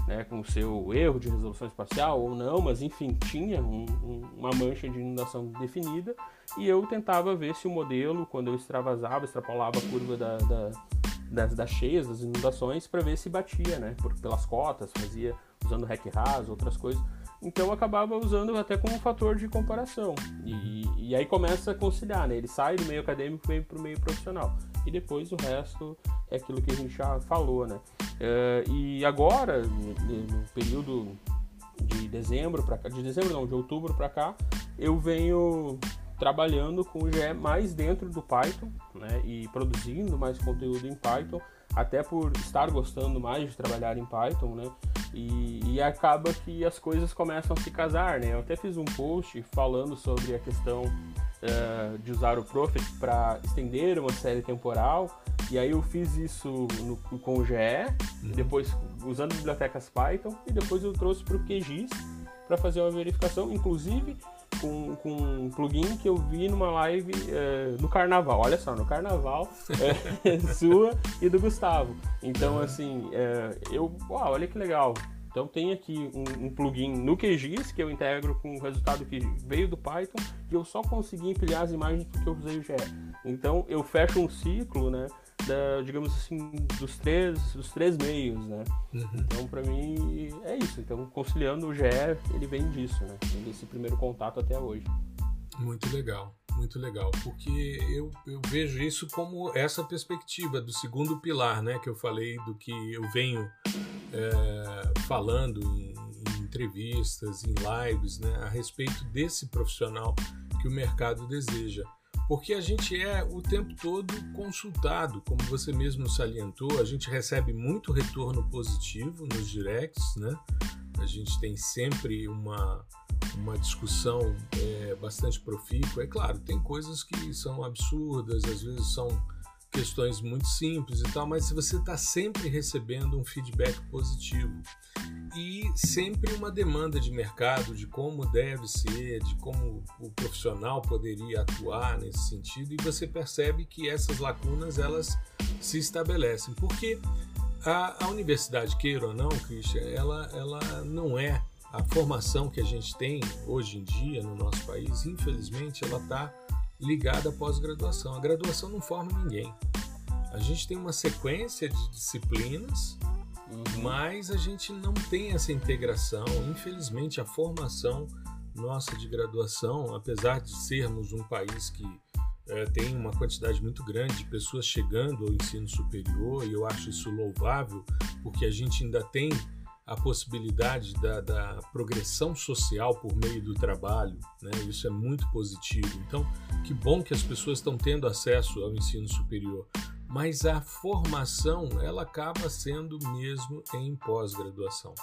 né, com seu erro de resolução espacial ou não, mas enfim, tinha um, um, uma mancha de inundação definida e eu tentava ver se o modelo, quando eu extravasava, extrapolava a curva da, da, das, das cheias, das inundações, para ver se batia, né, por, pelas cotas, fazia usando REC RAS, outras coisas, então eu acabava usando até como fator de comparação. E, e aí começa a conciliar, né? Ele sai do meio acadêmico e vem para o meio profissional. E depois o resto é aquilo que a gente já falou, né? Uh, e agora, no período de dezembro para cá, de dezembro não, de outubro para cá, eu venho trabalhando com o GE mais dentro do Python, né? E produzindo mais conteúdo em Python, até por estar gostando mais de trabalhar em Python, né? E, e, acaba que as coisas começam a se casar, né? Eu até fiz um post falando sobre a questão uh, de usar o Prophet para estender uma série temporal, e aí eu fiz isso no, com o GE, uhum. depois usando bibliotecas Python, e depois eu trouxe para o QGIS para fazer uma verificação, inclusive com, com um plugin que eu vi numa live uh, no carnaval. Olha só, no carnaval é, sua e do Gustavo. Então, assim, é, eu. Uau, olha que legal. Então tem aqui um, um, plugin no QGIS que eu integro com o resultado que veio do Python e eu só consegui empilhar as imagens porque eu usei o GE. Então eu fecho um ciclo, né? Da, digamos assim, dos três, dos três meios, né? Uhum. Então, para mim, é isso. Então, conciliando o GE, ele vem disso, né? Vem desse primeiro contato até hoje. Muito legal, muito legal. Porque eu, eu vejo isso como essa perspectiva do segundo pilar, né? Que eu falei do que eu venho é, falando em, em entrevistas, em lives, né? A respeito desse profissional que o mercado deseja porque a gente é o tempo todo consultado, como você mesmo salientou, a gente recebe muito retorno positivo nos directs, né? A gente tem sempre uma, uma discussão é, bastante profícua. É claro, tem coisas que são absurdas, às vezes são questões muito simples e tal, mas se você está sempre recebendo um feedback positivo e sempre uma demanda de mercado de como deve ser, de como o profissional poderia atuar nesse sentido, e você percebe que essas lacunas elas se estabelecem, porque a, a universidade, queira ou não, Christian, ela, ela não é a formação que a gente tem hoje em dia no nosso país, infelizmente, ela está ligada à pós-graduação. A graduação não forma ninguém. A gente tem uma sequência de disciplinas, uhum. mas a gente não tem essa integração. Infelizmente, a formação nossa de graduação, apesar de sermos um país que é, tem uma quantidade muito grande de pessoas chegando ao ensino superior, e eu acho isso louvável, porque a gente ainda tem a possibilidade da, da, progressão social por meio do trabalho, né? isso é muito positivo. Então, que bom que as pessoas estão tendo acesso ao ensino superior, mas a formação ela acaba sendo mesmo em pós-graduação.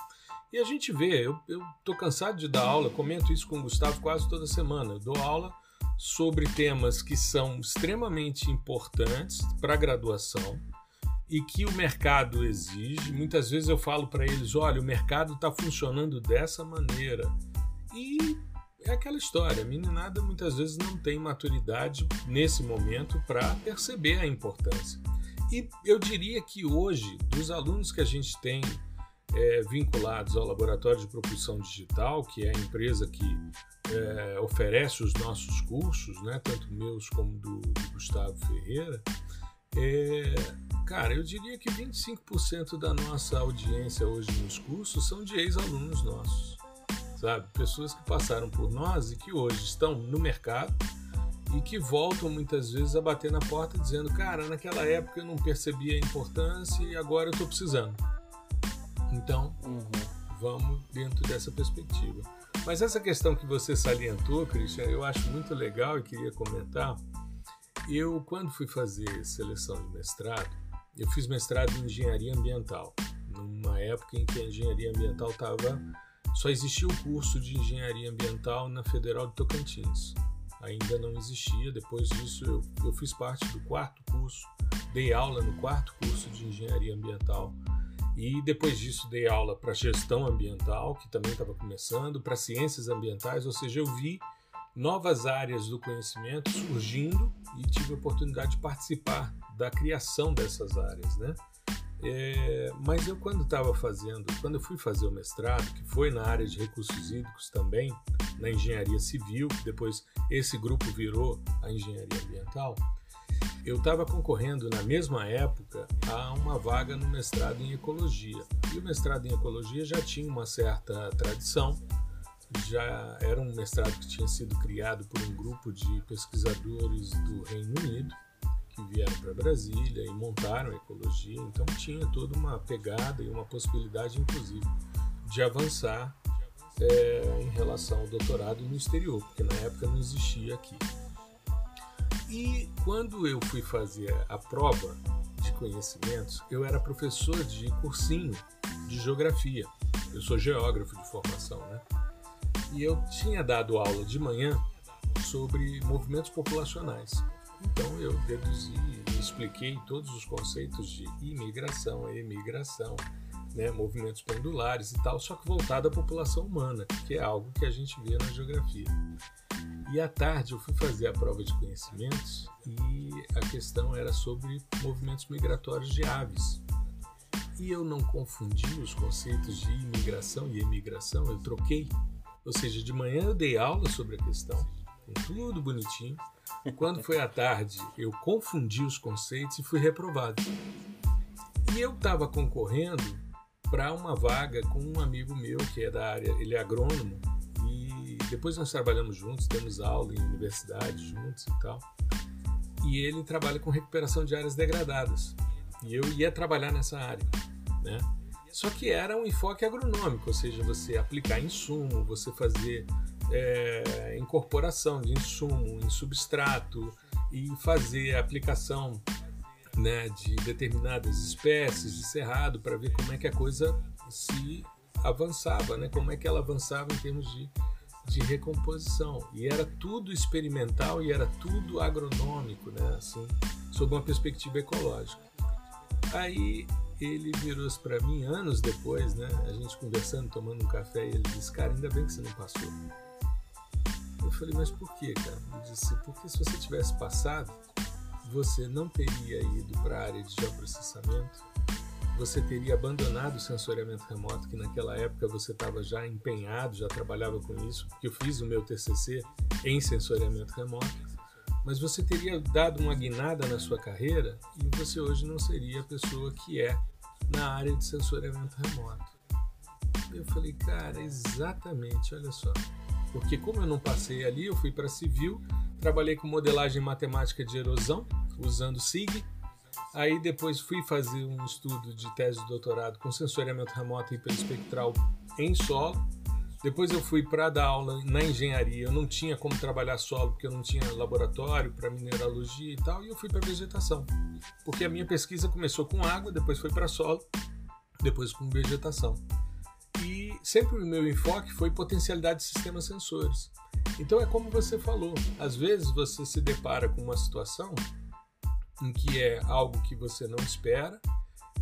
E a gente vê, eu estou cansado de dar aula, comento isso com o Gustavo quase toda semana. Eu dou aula sobre temas que são extremamente importantes para a graduação, e que o mercado exige. Muitas vezes eu falo para eles: olha, o mercado está funcionando dessa maneira. E é aquela história: a meninada muitas vezes não tem maturidade nesse momento para perceber a importância. E eu diria que hoje, dos alunos que a gente tem é, vinculados ao Laboratório de Propulsão Digital, que é a empresa que é, oferece os nossos cursos, né, tanto meus como do, do Gustavo Ferreira, é, Cara, eu diria que 25% da nossa audiência hoje nos cursos são de ex-alunos nossos, sabe? Pessoas que passaram por nós e que hoje estão no mercado e que voltam muitas vezes a bater na porta dizendo: Cara, naquela época eu não percebia a importância e agora eu estou precisando. Então, uhum. vamos dentro dessa perspectiva. Mas essa questão que você salientou, Christian, eu acho muito legal e queria comentar. Eu, quando fui fazer seleção de mestrado, eu fiz mestrado em engenharia ambiental, numa época em que a engenharia ambiental estava. Só existia o curso de engenharia ambiental na Federal de Tocantins. Ainda não existia. Depois disso, eu, eu fiz parte do quarto curso, dei aula no quarto curso de engenharia ambiental. E depois disso, dei aula para gestão ambiental, que também estava começando, para ciências ambientais, ou seja, eu vi novas áreas do conhecimento surgindo e tive a oportunidade de participar da criação dessas áreas, né? É, mas eu quando estava fazendo, quando eu fui fazer o mestrado, que foi na área de recursos hídricos também, na engenharia civil, depois esse grupo virou a engenharia ambiental, eu estava concorrendo na mesma época a uma vaga no mestrado em ecologia. E o mestrado em ecologia já tinha uma certa tradição, já era um mestrado que tinha sido criado por um grupo de pesquisadores do Reino Unido que vieram para Brasília e montaram a ecologia, então tinha toda uma pegada e uma possibilidade, inclusive, de avançar é, em relação ao doutorado no exterior, porque na época não existia aqui. E quando eu fui fazer a prova de conhecimentos, eu era professor de cursinho de geografia. Eu sou geógrafo de formação, né? E eu tinha dado aula de manhã sobre movimentos populacionais. Então eu deduzi e expliquei todos os conceitos de imigração, emigração, né, movimentos pendulares e tal, só que voltado à população humana, que é algo que a gente vê na geografia. E à tarde eu fui fazer a prova de conhecimentos e a questão era sobre movimentos migratórios de aves. E eu não confundi os conceitos de imigração e emigração, eu troquei. Ou seja, de manhã eu dei aula sobre a questão, tudo bonitinho. Quando foi à tarde, eu confundi os conceitos e fui reprovado. E eu estava concorrendo para uma vaga com um amigo meu que é da área, ele é agrônomo, e depois nós trabalhamos juntos, temos aula em universidade juntos e tal. E ele trabalha com recuperação de áreas degradadas. E eu ia trabalhar nessa área, né? Só que era um enfoque agronômico, ou seja, você aplicar insumo, você fazer é, incorporação de insumo em substrato e fazer aplicação né, de determinadas espécies de cerrado para ver como é que a coisa se avançava, né, como é que ela avançava em termos de, de recomposição. E era tudo experimental e era tudo agronômico, né, assim, sob uma perspectiva ecológica. Aí ele virou-se para mim anos depois, né, a gente conversando, tomando um café, e ele disse: Cara, ainda bem que você não passou. Eu falei: Mas por quê, cara? Ele disse: Porque se você tivesse passado, você não teria ido para a área de geoprocessamento, você teria abandonado o sensoriamento remoto, que naquela época você estava já empenhado, já trabalhava com isso, porque eu fiz o meu TCC em sensoriamento remoto, mas você teria dado uma guinada na sua carreira e você hoje não seria a pessoa que é na área de sensoriamento remoto. Eu falei, cara, exatamente, olha só. Porque como eu não passei ali, eu fui para civil, trabalhei com modelagem matemática de erosão, usando SIG. Aí depois fui fazer um estudo de tese de doutorado com sensoriamento remoto e hiperespectral em solo. Depois eu fui para dar aula na engenharia. Eu não tinha como trabalhar solo porque eu não tinha laboratório para mineralogia e tal. E eu fui para vegetação, porque a minha pesquisa começou com água, depois foi para solo, depois com vegetação. E sempre o meu enfoque foi potencialidade de sistemas sensores. Então é como você falou, às vezes você se depara com uma situação em que é algo que você não espera,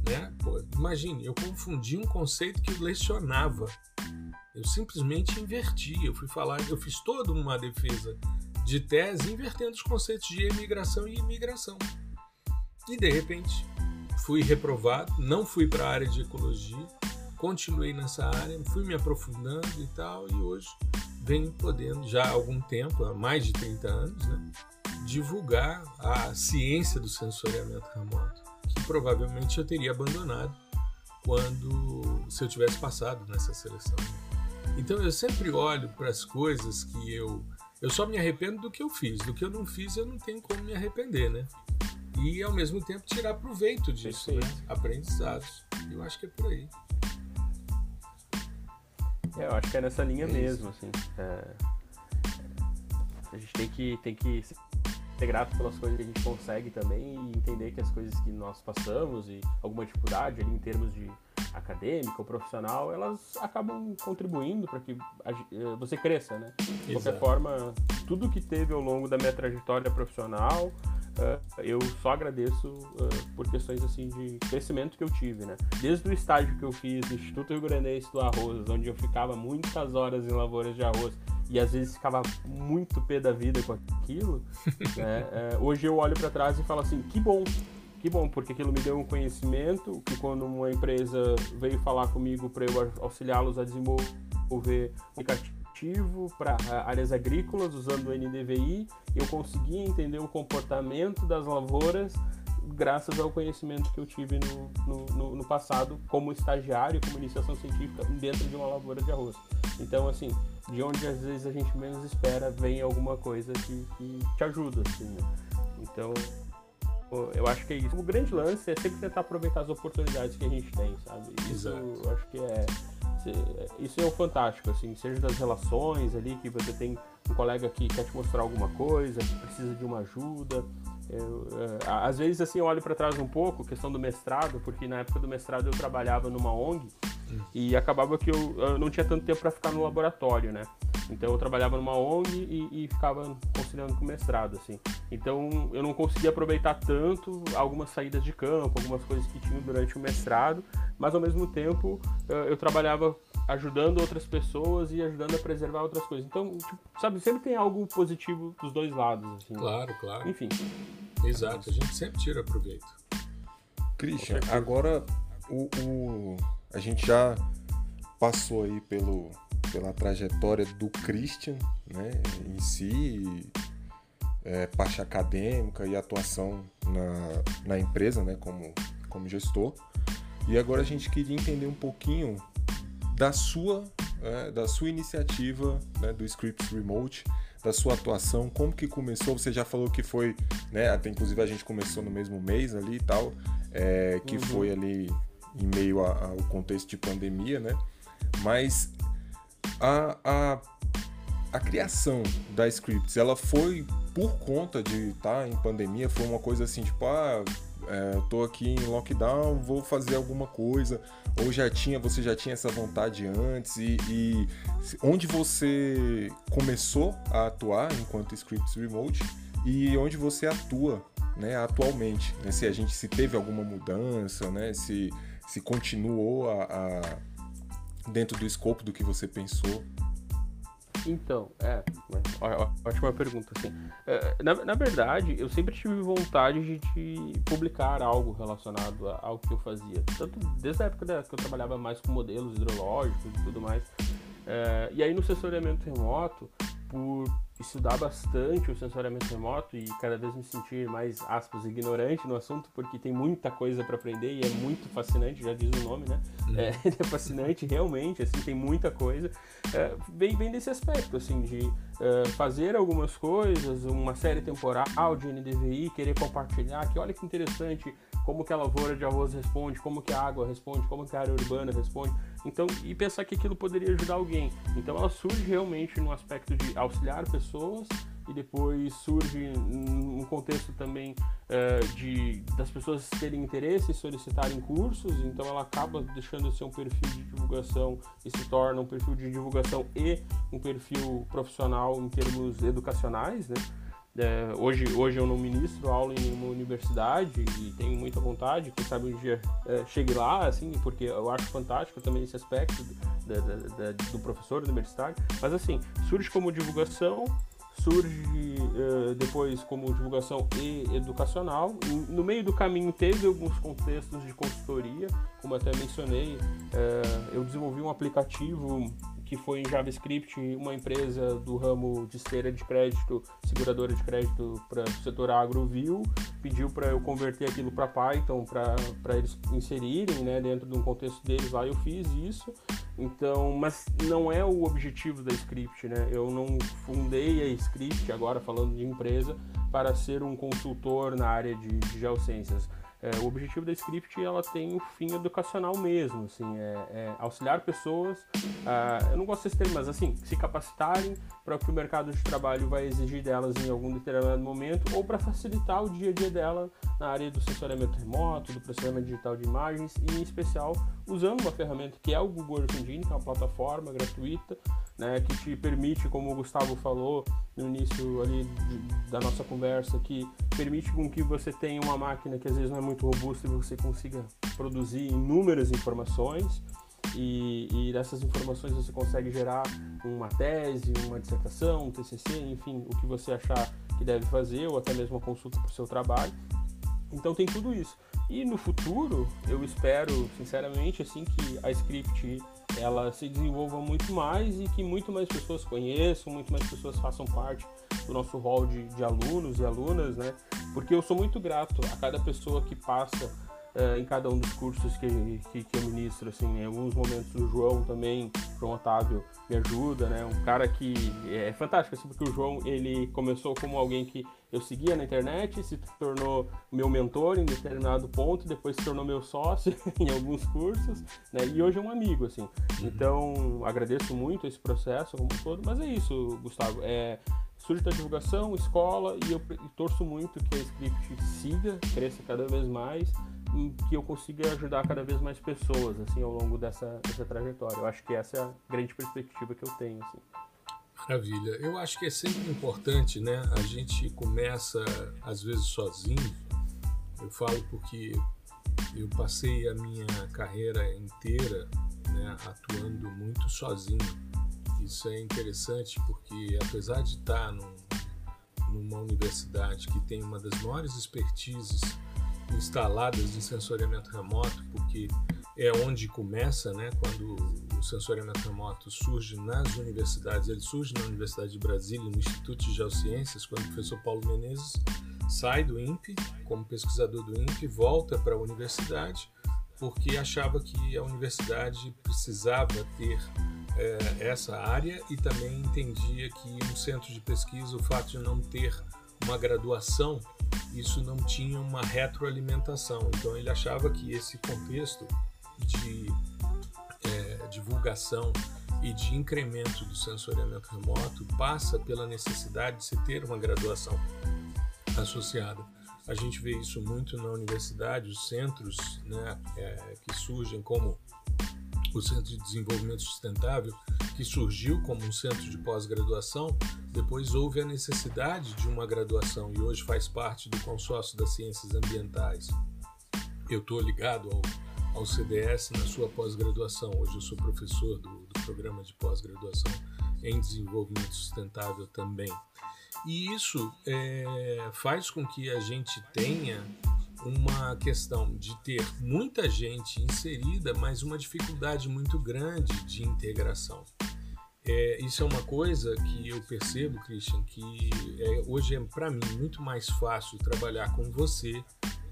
né? Pô, imagine, eu confundi um conceito que eu lecionava. Eu simplesmente inverti, eu fui falar, eu fiz toda uma defesa de tese invertendo os conceitos de emigração e imigração. E de repente fui reprovado, não fui para a área de ecologia, continuei nessa área, fui me aprofundando e tal, e hoje venho podendo, já há algum tempo, há mais de 30 anos, né, divulgar a ciência do sensoriamento remoto, que provavelmente eu teria abandonado quando se eu tivesse passado nessa seleção. Então eu sempre olho para as coisas que eu eu só me arrependo do que eu fiz, do que eu não fiz eu não tenho como me arrepender, né? E ao mesmo tempo tirar proveito disso, né? aprendizados. Eu acho que é por aí. É, eu acho que é nessa linha é mesmo, assim. É, a gente tem que, tem que ser grato pelas coisas que a gente consegue também e entender que as coisas que nós passamos e alguma dificuldade ali em termos de acadêmico ou profissional, elas acabam contribuindo para que eh, você cresça, né? De qualquer forma, tudo que teve ao longo da minha trajetória profissional, Uh, eu só agradeço uh, por questões assim de crescimento que eu tive, né? Desde o estágio que eu fiz no Instituto Rio Grandense do Arroz, onde eu ficava muitas horas em lavouras de arroz e às vezes ficava muito pé da vida com aquilo, né? uh, hoje eu olho para trás e falo assim, que bom, que bom, porque aquilo me deu um conhecimento que quando uma empresa veio falar comigo para eu auxiliá-los a desenvolver um aplicativo para áreas agrícolas usando o NDVI. Eu consegui entender o comportamento das lavouras graças ao conhecimento que eu tive no, no, no, no passado como estagiário, como iniciação científica dentro de uma lavoura de arroz. Então, assim, de onde às vezes a gente menos espera, vem alguma coisa que, que te ajuda, assim, né? Então, eu acho que é isso. O grande lance é sempre tentar aproveitar as oportunidades que a gente tem, sabe? Isso Exato. eu acho que é isso é o fantástico, assim, seja das relações ali, que você tem um colega que quer te mostrar alguma coisa, que precisa de uma ajuda. Eu, é, às vezes, assim, eu olho para trás um pouco, questão do mestrado, porque na época do mestrado eu trabalhava numa ONG e acabava que eu, eu não tinha tanto tempo para ficar no laboratório, né? Então eu trabalhava numa ONG e, e, ficava conciliando com o mestrado, assim. Então eu não conseguia aproveitar tanto algumas saídas de campo, algumas coisas que tinha durante o mestrado, mas ao mesmo tempo eh, eu trabalhava ajudando outras pessoas e ajudando a preservar outras coisas. Então, tipo, sabe, sempre tem algo positivo dos dois lados, assim. Claro, claro. Enfim. Exato, a gente sempre tira proveito. Christian, agora o, o, a gente já passou aí pelo, pela trajetória do Christian, né, em si, é, parte acadêmica e atuação na, na empresa, né, como, como gestor. E agora a gente queria entender um pouquinho da sua, é, da sua iniciativa né, do Scripts Remote, da sua atuação, como que começou? Você já falou que foi, né, até inclusive a gente começou no mesmo mês ali e tal, é, que uhum. foi ali em meio ao contexto de pandemia, né? Mas a, a, a criação da Scripts, ela foi por conta de estar tá em pandemia, foi uma coisa assim, tipo, ah, é, tô aqui em lockdown, vou fazer alguma coisa, ou já tinha, você já tinha essa vontade antes, e, e onde você começou a atuar enquanto Scripts Remote e onde você atua né, atualmente, né, se a gente se teve alguma mudança, né, se, se continuou a, a, dentro do escopo do que você pensou. Então, é, ótima pergunta, assim. É, na, na verdade, eu sempre tive vontade de, de, publicar algo relacionado ao que eu fazia. Tanto desde a época da, que eu trabalhava mais com modelos hidrológicos e tudo mais. É, e aí no sensoriamento remoto, por estudar bastante o sensoriamento remoto e cada vez me sentir mais, aspas, ignorante no assunto, porque tem muita coisa para aprender e é muito fascinante, já diz o nome, né? Uhum. É, é, fascinante, realmente, assim, tem muita coisa. É, vem, vem desse aspecto, assim, de é, fazer algumas coisas, uma série temporal de NDVI, querer compartilhar, que olha que interessante como que a lavoura de arroz responde, como que a água responde, como que a área urbana responde. Então, e pensar que aquilo poderia ajudar alguém. Então, ela surge realmente no aspecto de auxiliar pessoas e depois surge um contexto também uh, de das pessoas terem interesse e solicitarem cursos, então ela acaba deixando de ser um perfil de divulgação e se torna um perfil de divulgação e um perfil profissional em termos educacionais, né? É, hoje, hoje eu não ministro aula em uma universidade e tenho muita vontade, quem sabe um dia é, chegue lá, assim, porque eu acho fantástico também esse aspecto do, do, do professor universitário. Mas assim, surge como divulgação, surge uh, depois como divulgação e educacional. No meio do caminho teve alguns contextos de consultoria, como até mencionei, uh, eu desenvolvi um aplicativo que foi em JavaScript, uma empresa do ramo de esteira de crédito, seguradora de crédito para o setor agro viu, pediu para eu converter aquilo para Python para eles inserirem né, dentro de um contexto deles lá, eu fiz isso. Então, mas não é o objetivo da Script, né? Eu não fundei a Script, agora falando de empresa, para ser um consultor na área de, de geociências é, o objetivo da Script ela tem um fim educacional mesmo, assim, é, é auxiliar pessoas, uh, eu não gosto desse termo, mas assim, se capacitarem para o que o mercado de trabalho vai exigir delas em algum determinado momento ou para facilitar o dia a dia dela na área do sensoriamento remoto, do processamento digital de imagens e em especial usando uma ferramenta que é o Google Earth Engine, que é uma plataforma gratuita, né, que te permite, como o Gustavo falou no início ali de, da nossa conversa, que permite com que você tenha uma máquina que às vezes não é muito robusta e você consiga produzir inúmeras informações e, e dessas informações você consegue gerar uma tese, uma dissertação, um TCC, enfim, o que você achar que deve fazer ou até mesmo uma consulta para o seu trabalho. Então tem tudo isso. E no futuro, eu espero, sinceramente, assim que a Script ela se desenvolva muito mais e que muito mais pessoas conheçam, muito mais pessoas façam parte do nosso hall de, de alunos e alunas, né? Porque eu sou muito grato a cada pessoa que passa uh, em cada um dos cursos que, que, que, eu ministro, assim, em alguns momentos o João também, João Otávio me ajuda, né, um cara que é fantástico, assim, porque o João, ele começou como alguém que eu seguia na internet, se tornou meu mentor em determinado ponto, depois se tornou meu sócio em alguns cursos, né, e hoje é um amigo, assim, uhum. então agradeço muito esse processo como um todo, mas é isso, Gustavo, é surge da divulgação, escola, e eu torço muito que a Script siga, cresça cada vez mais, que eu consiga ajudar cada vez mais pessoas assim ao longo dessa, dessa trajetória. Eu acho que essa é a grande perspectiva que eu tenho. Assim. Maravilha. Eu acho que é sempre importante, né? A gente começa às vezes sozinho. Eu falo porque eu passei a minha carreira inteira né, atuando muito sozinho. Isso é interessante porque apesar de estar num, numa universidade que tem uma das maiores expertises instaladas em sensoriamento remoto, porque é onde começa, né? Quando o sensoriamento remoto surge nas universidades, ele surge na Universidade de Brasília, no Instituto de Geociências, quando o professor Paulo Menezes sai do INPE como pesquisador do INPE, volta para a universidade, porque achava que a universidade precisava ter é, essa área e também entendia que um centro de pesquisa, o fato de não ter uma graduação isso não tinha uma retroalimentação. Então ele achava que esse contexto de é, divulgação e de incremento do sensoriamento remoto passa pela necessidade de se ter uma graduação associada. A gente vê isso muito na universidade, os centros né, é, que surgem como o Centro de Desenvolvimento Sustentável, que surgiu como um centro de pós-graduação, depois houve a necessidade de uma graduação e hoje faz parte do consórcio das ciências ambientais. Eu estou ligado ao, ao CDS na sua pós-graduação. Hoje eu sou professor do, do programa de pós-graduação em desenvolvimento sustentável também. E isso é, faz com que a gente tenha uma questão de ter muita gente inserida, mas uma dificuldade muito grande de integração. É, isso é uma coisa que eu percebo, Christian, que é, hoje é para mim muito mais fácil trabalhar com você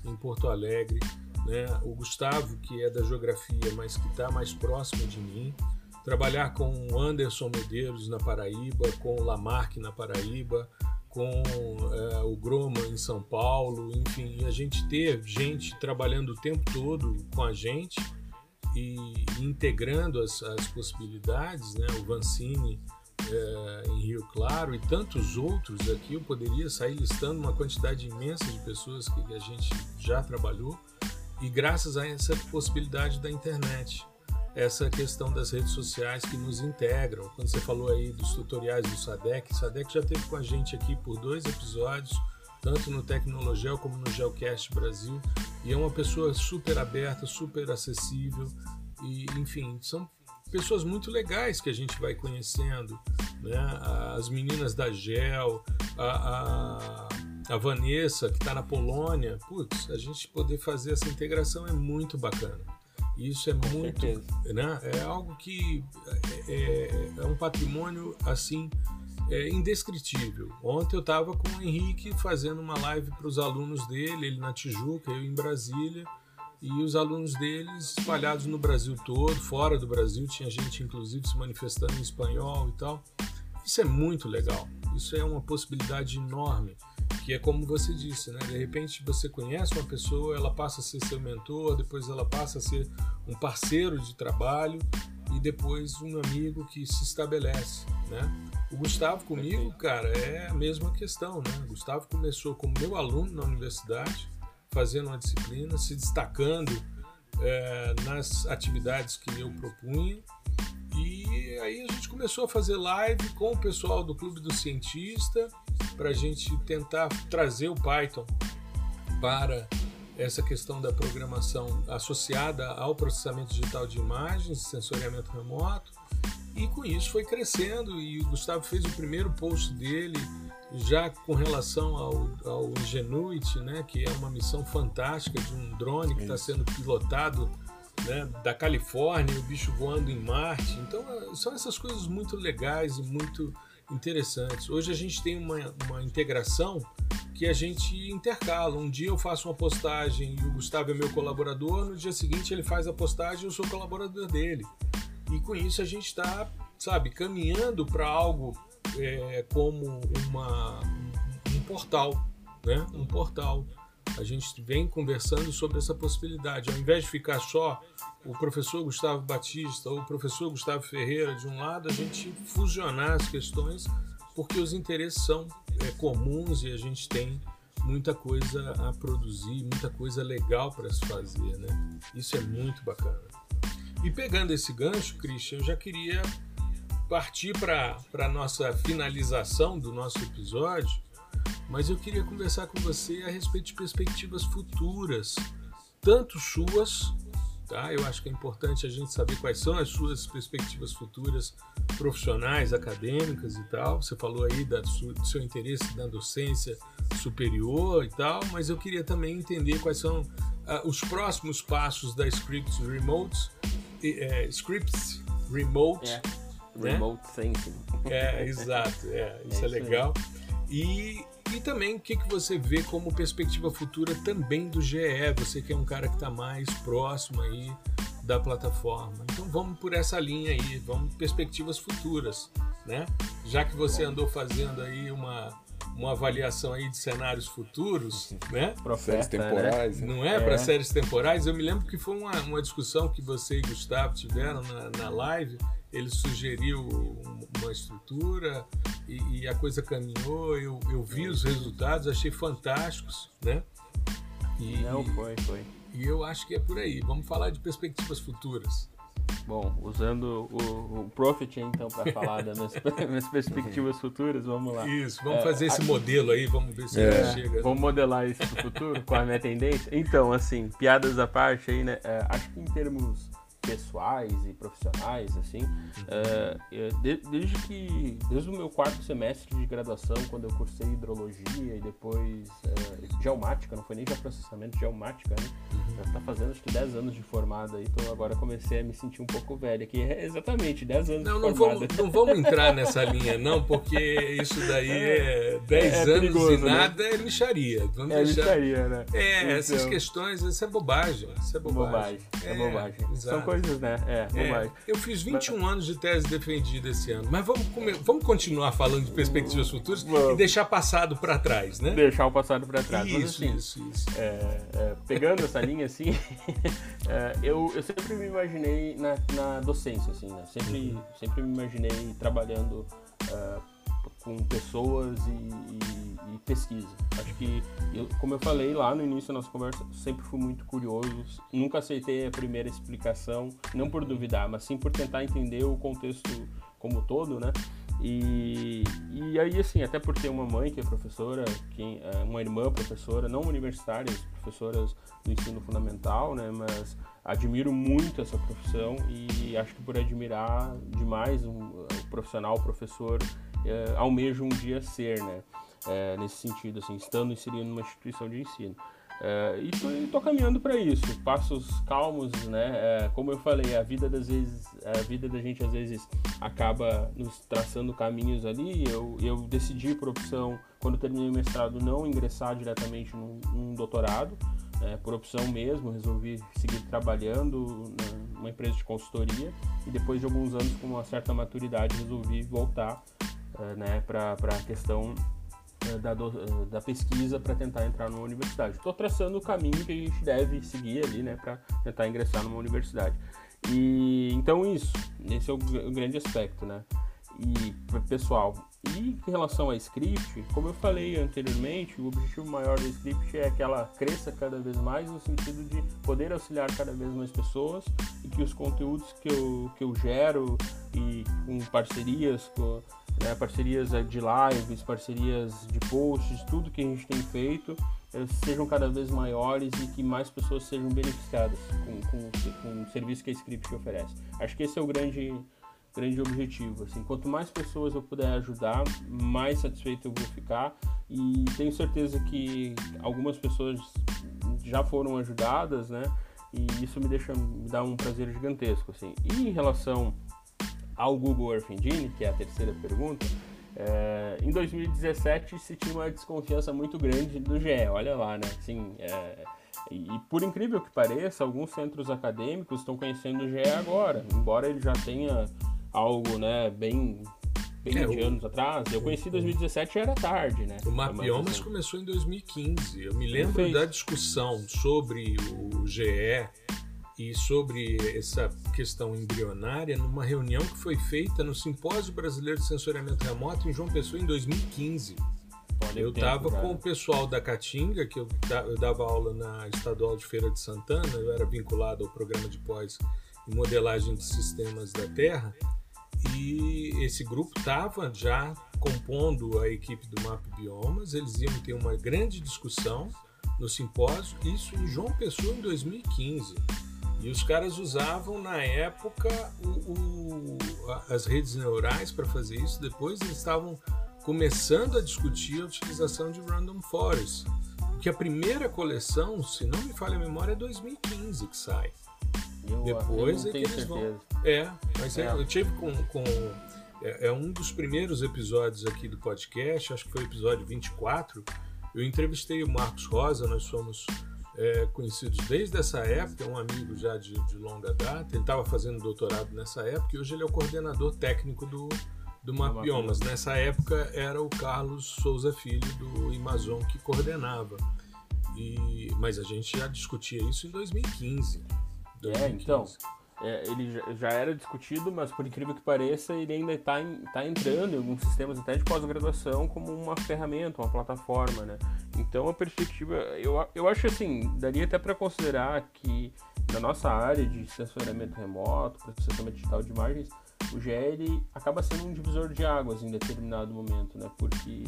em Porto Alegre, né? o Gustavo, que é da geografia, mas que está mais próximo de mim, trabalhar com o Anderson Medeiros na Paraíba, com o Lamarck na Paraíba, com é, o Groma em São Paulo, enfim, a gente ter gente trabalhando o tempo todo com a gente e, integrando as, as possibilidades, né? o Vancini é, em Rio Claro e tantos outros aqui, eu poderia sair listando uma quantidade imensa de pessoas que, que a gente já trabalhou e graças a essa possibilidade da internet essa questão das redes sociais que nos integram. Quando você falou aí dos tutoriais do Sadek, o Sadek já esteve com a gente aqui por dois episódios, tanto no Tecnologel como no Geocast Brasil, e é uma pessoa super aberta, super acessível, e enfim, são pessoas muito legais que a gente vai conhecendo, né? As meninas da Gel, a, a, a Vanessa que está na Polônia, putz, a gente poder fazer essa integração é muito bacana. Isso é Com muito, certeza. né? É algo que é, é, é um patrimônio assim é indescritível. Ontem eu estava com o Henrique fazendo uma live para os alunos dele, ele na Tijuca, eu em Brasília, e os alunos deles espalhados no Brasil todo, fora do Brasil, tinha gente inclusive se manifestando em espanhol e tal. Isso é muito legal. Isso é uma possibilidade enorme que é como você disse, né? De repente você conhece uma pessoa, ela passa a ser seu mentor, depois ela passa a ser um parceiro de trabalho e depois um amigo que se estabelece, né? O Gustavo comigo, cara, é a mesma questão, né? O Gustavo começou como meu aluno na universidade, fazendo uma disciplina, se destacando é, nas atividades que eu propunha e aí a gente começou a fazer live com o pessoal do Clube do Cientista para a gente tentar trazer o Python para essa questão da programação associada ao processamento digital de imagens, sensoriamento remoto. E com isso foi crescendo e o Gustavo fez o primeiro post dele já com relação ao, ao Ingenuity, né, que é uma missão fantástica de um drone que está sendo pilotado né, da Califórnia, o bicho voando em Marte. Então, são essas coisas muito legais e muito interessantes. Hoje a gente tem uma, uma integração que a gente intercala. Um dia eu faço uma postagem e o Gustavo é meu colaborador, no dia seguinte ele faz a postagem e eu sou colaborador dele. E com isso a gente está, sabe, caminhando para algo é, como uma, um portal, né? Um portal. A gente vem conversando sobre essa possibilidade. Ao invés de ficar só o professor Gustavo Batista ou o professor Gustavo Ferreira de um lado, a gente fusionar as questões porque os interesses são é, comuns e a gente tem muita coisa a produzir, muita coisa legal para se fazer, né? Isso é muito bacana. E pegando esse gancho, Christian, eu já queria partir para a nossa finalização do nosso episódio, mas eu queria conversar com você a respeito de perspectivas futuras, tanto suas Tá? Eu acho que é importante a gente saber quais são as suas perspectivas futuras profissionais, acadêmicas e tal. Você falou aí da, do seu interesse na docência superior e tal, mas eu queria também entender quais são uh, os próximos passos da Scripts Remote, é, Scripts Remote. É. Né? Remote Thinking. É, exato, é, isso é, é legal. E e também o que, que você vê como perspectiva futura também do GE, você que é um cara que está mais próximo aí da plataforma. Então vamos por essa linha aí, vamos perspectivas futuras, né? Já que você andou fazendo aí uma, uma avaliação aí de cenários futuros, né? Para séries né? temporais. Né? Não é, é. para séries temporais. Eu me lembro que foi uma, uma discussão que você e Gustavo tiveram na, na live. Ele sugeriu uma estrutura e, e a coisa caminhou. Eu, eu vi os resultados, achei fantásticos, né? E, Não, foi, foi. E eu acho que é por aí. Vamos falar de perspectivas futuras. Bom, usando o, o Profit então para falar das minhas, minhas, perspectivas futuras, vamos lá. Isso, vamos é, fazer esse a... modelo aí, vamos ver se é. chega. Vamos modelar isso no futuro, qual é a minha tendência. Então, assim, piadas à parte aí, né? É, acho que em termos pessoais e profissionais, assim, uh, de, desde que, desde o meu quarto semestre de graduação, quando eu cursei hidrologia e depois uh, geomática, não foi nem processamento, geomática, né? Uhum. Já tá fazendo acho que 10 anos de formada aí, então agora comecei a me sentir um pouco velho, que é exatamente 10 anos não, de não formada. Vamos, não vamos entrar nessa linha não, porque isso daí é 10 é, é anos perigoso, e né? nada né? é lixaria. Vamos é deixar... lixaria, né? É, então... essas questões, isso é bobagem, isso é bobagem. bobagem é, é bobagem. São coisas, né? É, é eu fiz 21 mas... anos de tese defendida esse ano, mas vamos, vamos continuar falando de perspectivas futuras vamos. e deixar passado para trás, né? Deixar o passado para trás. Isso, mas, assim, isso, isso. É, é, pegando essa linha, assim, é, eu, eu sempre me imaginei na, na docência, assim, né? Sempre, uhum. sempre me imaginei trabalhando uh, com pessoas e, e, e, pesquisa. Acho que, eu, como eu falei lá no início da nossa conversa, sempre fui muito curioso, nunca aceitei a primeira explicação, não por duvidar, mas sim por tentar entender o contexto como todo, né? E, e aí, assim, até por ter uma mãe que é professora, que, é uma irmã professora, não universitárias, professoras do ensino fundamental, né? Mas admiro muito essa profissão e acho que por admirar demais um, um profissional, professor, é, almejo um dia ser, né? É, nesse sentido, assim, estando inserido numa instituição de ensino. É, e estou caminhando para isso, passos calmos, né? Como eu falei, a vida das vezes, a vida da gente às vezes acaba nos traçando caminhos ali. Eu, eu decidi por opção, quando terminei o mestrado, não ingressar diretamente num, num doutorado, por opção mesmo, resolvi seguir trabalhando numa empresa de consultoria e depois de alguns anos com uma certa maturidade resolvi voltar eh, né, para a questão eh, da, eh, da pesquisa para tentar entrar numa universidade. Estou traçando o caminho que a gente deve seguir ali né, para tentar ingressar numa universidade. E então isso, esse é o, o grande aspecto, né? E pessoal, e em relação a script, como eu falei anteriormente, o objetivo maior do script é que ela cresça cada vez mais no sentido de poder auxiliar cada vez mais pessoas e que os conteúdos que eu, que eu gero e com parcerias com né, parcerias de lives, parcerias de posts, tudo que a gente tem feito sejam cada vez maiores e que mais pessoas sejam beneficiadas com, com, com o serviço que a Script oferece. Acho que esse é o grande, grande objetivo. Assim, quanto mais pessoas eu puder ajudar, mais satisfeito eu vou ficar e tenho certeza que algumas pessoas já foram ajudadas, né? E isso me deixa me dá um prazer gigantesco, assim. E em relação ao Google Earth Engine, que é a terceira pergunta, É, em 2017 se tinha uma desconfiança muito grande do GE, olha lá, né? Assim, é, e, e, por incrível que pareça, alguns centros acadêmicos estão conhecendo o GE agora, embora ele já tenha algo, né, bem bem é, de o, anos atrás. Eu conheci em 2017 já era tarde, né? O Mapiomas assim. começou em 2015. Eu me lembro da discussão sobre o GE e sobre essa questão embrionária numa reunião que foi feita no Simpósio Brasileiro de Sensoriamento Remoto em João Pessoa em 2015. Olha eu estava com o pessoal da Caatinga, que eu, eu dava aula na Estadual de Feira de Santana, eu era vinculado ao programa de pós em modelagem de sistemas da Terra, e esse grupo estava já compondo a equipe do Map Biomas, eles iam ter uma grande discussão no simpósio, isso em João Pessoa em 2015. E os caras usavam na época o, o, as redes neurais para fazer isso. Depois eles estavam começando a discutir a utilização de Random Forest. Que a primeira coleção, se não me falha a memória, é 2015 que sai. Eu, Depois eu é que eles certeza. vão. É, mas é. É, eu tive com. com é, é, um dos primeiros episódios aqui do podcast, acho que foi o episódio 24. Eu entrevistei o Marcos Rosa, nós somos é, conhecidos desde essa época, um amigo já de, de longa data. Ele estava fazendo doutorado nessa época e hoje ele é o coordenador técnico do, do Mapiomas. Nessa época era o Carlos Souza Filho do Amazon que coordenava. E, mas a gente já discutia isso em 2015. 2015. É, então é, ele já era discutido, mas por incrível que pareça, ele ainda está tá entrando em alguns sistemas até de pós-graduação como uma ferramenta, uma plataforma, né? Então a perspectiva, eu, eu acho assim, daria até para considerar que na nossa área de sensoriamento remoto, processamento digital de imagens, o GL acaba sendo um divisor de águas em determinado momento, né? Porque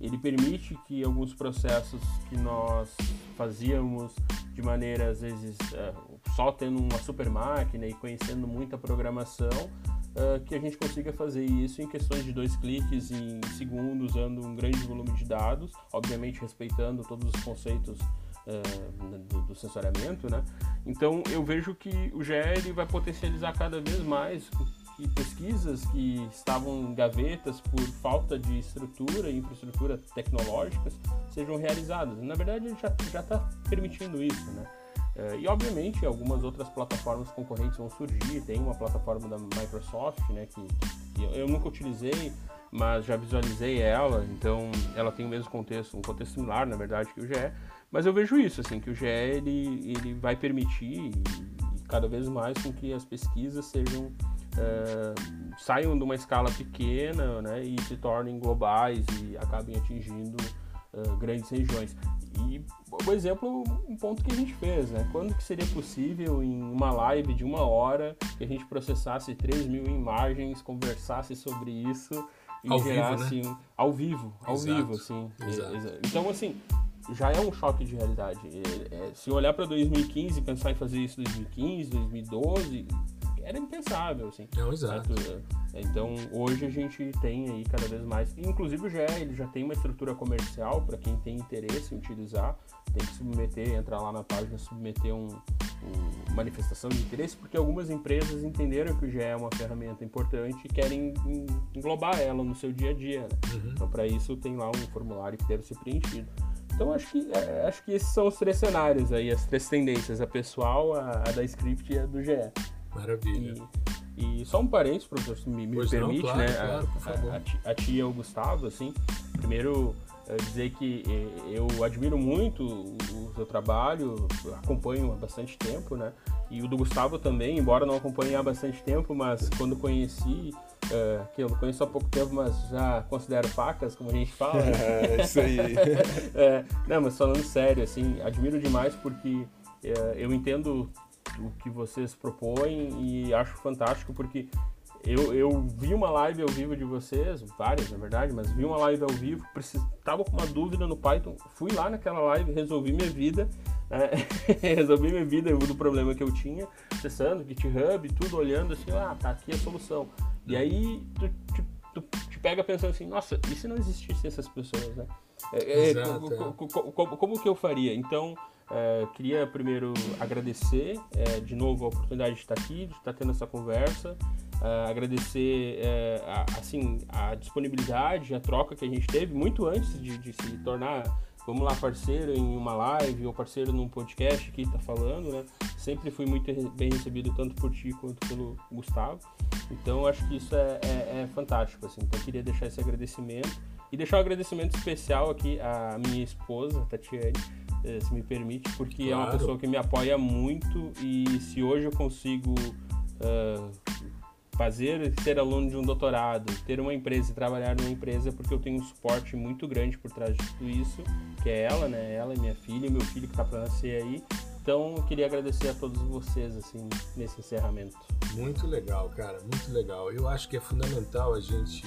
ele permite que alguns processos que nós fazíamos de maneira, às vezes, é, só tendo uma super máquina e conhecendo muita programação, uh, que a gente consiga fazer isso em questões de dois cliques em segundos, usando um grande volume de dados, obviamente respeitando todos os conceitos uh, do, do, sensoriamento, né? Então eu vejo que o GL vai potencializar cada vez mais que pesquisas que estavam em gavetas por falta de estrutura e infraestrutura tecnológicas sejam realizadas. Na verdade, ele já está permitindo isso, né? É, e obviamente algumas outras plataformas concorrentes vão surgir. Tem uma plataforma da Microsoft, né, que, que eu nunca utilizei, mas já visualizei ela. Então ela tem o mesmo contexto, um contexto similar, na verdade, que o GE. Mas eu vejo isso, assim, que o GE ele, ele vai permitir e, e cada vez mais com que as pesquisas sejam é, saiam de uma escala pequena né, e se tornem globais e acabem atingindo uh, grandes regiões. E, por exemplo, um ponto que a gente fez, né? Quando que seria possível em uma live de uma hora que a gente processasse 3 mil imagens, conversasse sobre isso e ao gerasse vivo, né? um, ao vivo, ao Exato. vivo, assim. Exato. Então, assim, já é um choque de realidade. É, é, se olhar para 2015 e pensar em fazer isso em 2015, 2012, era impensável, assim. Não, exato. É, então, hoje a gente tem aí cada vez mais, inclusive o GE, ele já tem uma estrutura comercial para quem tem interesse em utilizar, tem que submeter, entrar lá na página, submeter um, um, manifestação de interesse, porque algumas empresas entenderam que o GE é uma ferramenta importante e querem englobar ela no seu dia a dia, né? uhum. Então, para isso tem lá um formulário que deve ser preenchido. Então acho que, é, acho que esses são os três cenários aí, as três tendências, a pessoal, a, a da script e a do GE. Maravilha. E, e só um parênteses, professor, se me, me permite, não, claro, né? Claro, por favor. A, a, tia e o Gustavo, assim, primeiro é, dizer que é, eu admiro muito o seu trabalho, acompanho há bastante tempo, né? E o do Gustavo também, embora não acompanhe há bastante tempo, mas quando conheci, uh, que eu conheço há pouco tempo, mas já considero facas, como a gente fala. É, isso aí. é, não, mas falando sério, assim, admiro demais porque uh, eu entendo o que vocês propõem e acho fantástico porque eu, eu vi uma live ao vivo de vocês, várias na verdade, mas vi uma live ao vivo, estava com uma dúvida no Python, fui lá naquela live, resolvi minha vida, né? resolvi minha vida do problema que eu tinha, acessando GitHub, tudo olhando assim, ah, tá aqui a solução. E aí tu, tu, tu te pega pensando assim, nossa, e se não existissem essas pessoas, né? É, é, como, como, como que eu faria? Então, é, queria primeiro agradecer é, de novo a oportunidade de estar aqui, de estar tendo essa conversa Uh, agradecer a, assim a disponibilidade, a troca que a gente teve muito antes de, de, se tornar, vamos lá, parceiro em uma live ou parceiro num podcast que está falando, né? Sempre fui muito bem recebido tanto por ti quanto pelo Gustavo. Então acho que isso é, é, é fantástico, assim. Então queria deixar esse agradecimento e deixar um agradecimento especial aqui à minha esposa, Tatiane, se me permite, porque claro. é uma pessoa que me apoia muito e se hoje eu consigo uh, fazer, ser aluno de um doutorado, ter uma empresa e trabalhar numa empresa porque eu tenho um suporte muito grande por trás de tudo isso, que é ela, né? Ela e minha filha, meu filho que está para nascer aí. Então, eu queria agradecer a todos vocês assim nesse encerramento. Muito legal, cara, muito legal. Eu acho que é fundamental a gente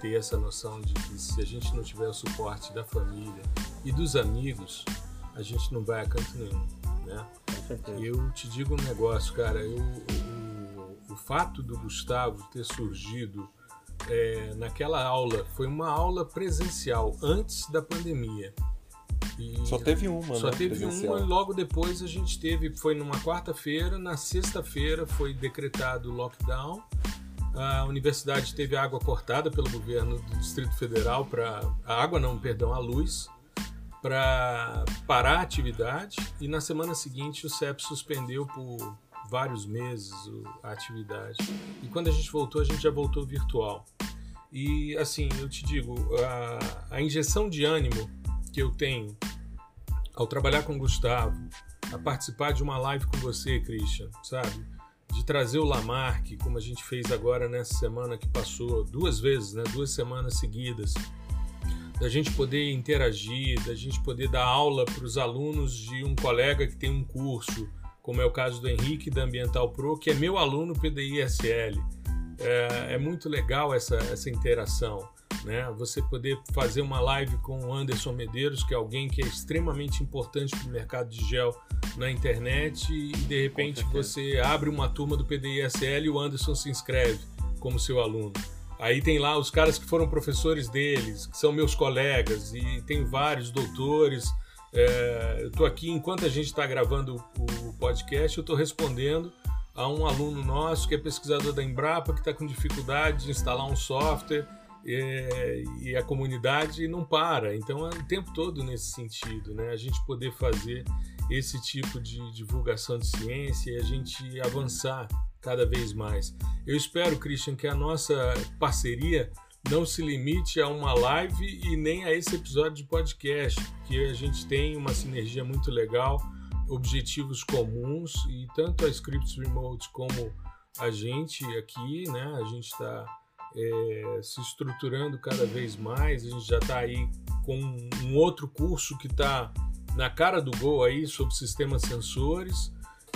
ter essa noção de que se a gente não tiver o suporte da família e dos amigos, a gente não vai a canto nenhum, né? Eu te digo um negócio, cara, eu, eu o fato do Gustavo ter surgido é, naquela aula foi uma aula presencial antes da pandemia. E só teve uma, Só né? teve presencial. uma e logo depois a gente teve, foi numa quarta-feira, na sexta-feira foi decretado o lockdown. A universidade teve água cortada pelo governo do Distrito Federal para a água não, perdão, a luz para parar a atividade e na semana seguinte o CEP suspendeu por vários meses a atividade. E quando a gente voltou, a gente já voltou virtual. E assim, eu te digo, a, a injeção de ânimo que eu tenho ao trabalhar com o Gustavo, a participar de uma live com você, Christian, sabe? De trazer o Lamarck, como a gente fez agora nessa semana que passou, duas vezes, né? Duas semanas seguidas. Da gente poder interagir, da gente poder dar aula para os alunos de um colega que tem um curso, como é o caso do Henrique da Ambiental Pro, que é meu aluno PDI-SL. É, é, muito legal essa, essa interação. Né? Você poder fazer uma live com o Anderson Medeiros, que é alguém que é extremamente importante para o mercado de gel na internet, e de repente você abre uma turma do PDI-SL e o Anderson se inscreve como seu aluno. Aí tem lá os caras que foram professores deles, que são meus colegas, e tem vários doutores, é, eu estou aqui, enquanto a gente está gravando o podcast, eu estou respondendo a um aluno nosso que é pesquisador da Embrapa, que está com dificuldade de instalar um software é, e a comunidade não para. Então é o tempo todo nesse sentido, né? A gente poder fazer esse tipo de divulgação de ciência e a gente avançar cada vez mais. Eu espero, Christian, que a nossa parceria não se limite a uma live e nem a esse episódio de podcast, porque a gente tem uma sinergia muito legal, objetivos comuns e tanto a Scripts Remote como a gente aqui, né? A gente está é, se estruturando cada vez mais, a gente já está aí com um outro curso que está na cara do gol aí sobre sistemas sensores,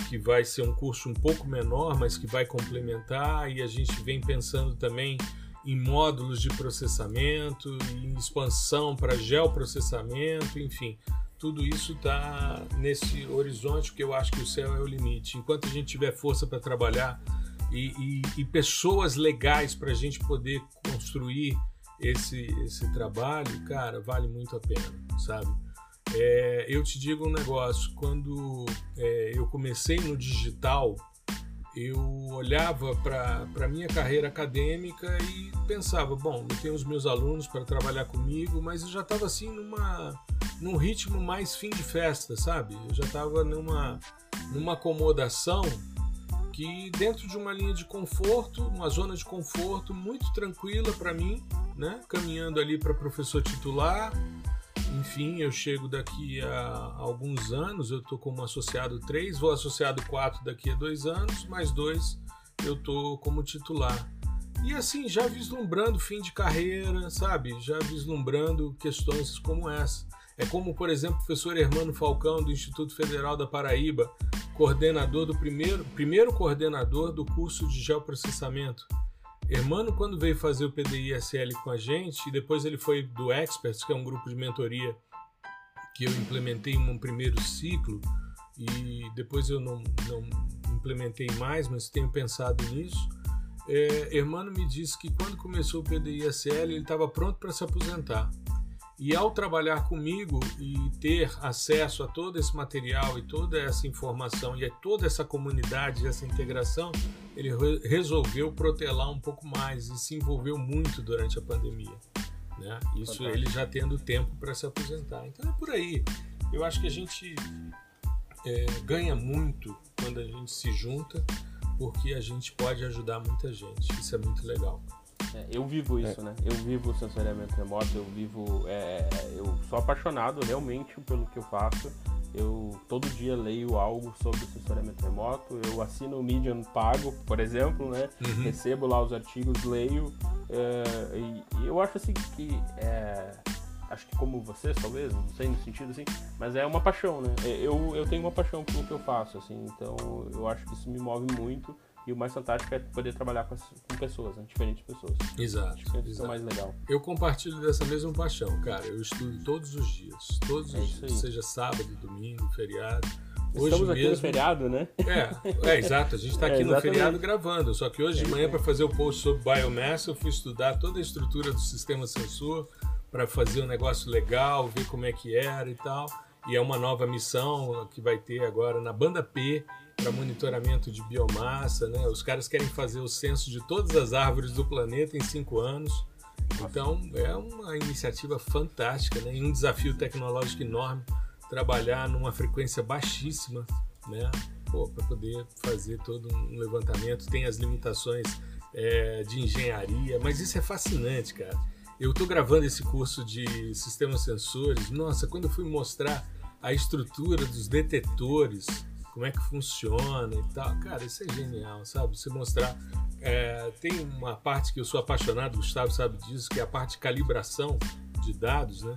que vai ser um curso um pouco menor, mas que vai complementar, e a gente vem pensando também em módulos de processamento, em expansão para geoprocessamento, enfim, tudo isso está nesse horizonte que eu acho que o céu é o limite. Enquanto a gente tiver força para trabalhar e, e, e, pessoas legais para a gente poder construir esse, esse trabalho, cara, vale muito a pena, sabe? É, eu te digo um negócio, quando é, eu comecei no digital, eu olhava para a minha carreira acadêmica e pensava, bom, eu tenho os meus alunos para trabalhar comigo, mas eu já estava assim numa num ritmo mais fim de festa, sabe? Eu já estava numa numa acomodação que dentro de uma linha de conforto, uma zona de conforto muito tranquila para mim, né? Caminhando ali para professor titular, enfim, eu chego daqui a alguns anos, eu estou como associado 3, vou associado 4 daqui a dois anos, mais dois eu estou como titular. E assim, já vislumbrando fim de carreira, sabe? Já vislumbrando questões como essa. É como, por exemplo, o professor Hermano Falcão, do Instituto Federal da Paraíba, coordenador do primeiro, primeiro coordenador do curso de geoprocessamento Hermano, quando veio fazer o PDI-SL com a gente, e depois ele foi do Experts, que é um grupo de mentoria que eu implementei em um primeiro ciclo, e depois eu não, não implementei mais, mas tenho pensado nisso. É, Hermano me disse que quando começou o PDI-SL, ele estava pronto para se aposentar. E ao trabalhar comigo e ter acesso a todo esse material e toda essa informação e a toda essa comunidade, essa integração, ele re resolveu protelar um pouco mais e se envolveu muito durante a pandemia. Né? Isso Fantástico. ele já tendo tempo para se aposentar. Então é por aí. Eu acho que a gente é, ganha muito quando a gente se junta, porque a gente pode ajudar muita gente. Isso é muito legal. É, eu vivo isso, é. né? Eu vivo o sensoriamento remoto, eu vivo. É, é, eu sou apaixonado realmente pelo que eu faço. Eu todo dia leio algo sobre sensoriamento remoto. Eu assino o Medium pago, por exemplo, né? Uhum. Recebo lá os artigos, leio. É, e, e, eu acho assim que. É, acho que como vocês, talvez, não sei no sentido assim, mas é uma paixão, né? Eu, eu tenho uma paixão pelo que eu faço, assim, então eu acho que isso me move muito. E o mais fantástico é poder trabalhar com, as, com pessoas, né? diferentes pessoas. Exato. Acho que é é mais legal. Eu compartilho dessa mesma paixão, cara. Eu estudo todos os dias. Todos é os dias. Seja sábado, domingo, feriado. Hoje Estamos aqui mesmo... no feriado, né? É, é exato. A gente está aqui é, no feriado gravando. Só que hoje de manhã, para fazer o post sobre biomass, eu fui estudar toda a estrutura do sistema sensor para fazer um negócio legal, ver como é que era e tal. E é uma nova missão que vai ter agora na banda P, para monitoramento de biomassa, né? Os caras querem fazer o censo de todas as árvores do planeta em cinco anos. Então é uma iniciativa fantástica, né? E um desafio tecnológico enorme trabalhar numa frequência baixíssima, né? Para poder fazer todo um levantamento, tem as limitações é, de engenharia, mas isso é fascinante, cara. Eu estou gravando esse curso de sistemas sensores. Nossa, quando eu fui mostrar a estrutura dos detetores como é que funciona e tal. Cara, isso é genial, sabe? Você mostrar. É, tem uma parte que eu sou apaixonado, Gustavo sabe disso, que é a parte de calibração de dados, né?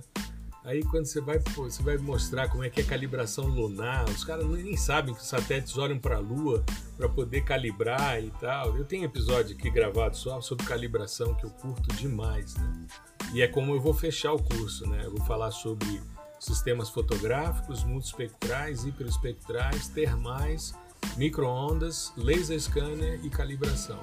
Aí quando você vai, você vai mostrar como é que é calibração lunar, os caras nem sabem que os satélites olham para a Lua para poder calibrar e tal. Eu tenho episódio aqui gravado só sobre calibração que eu curto demais, né? E é como eu vou fechar o curso, né? Eu vou falar sobre sistemas fotográficos, multispectrais, hiperespectrais, termais, microondas, laser scanner e calibração.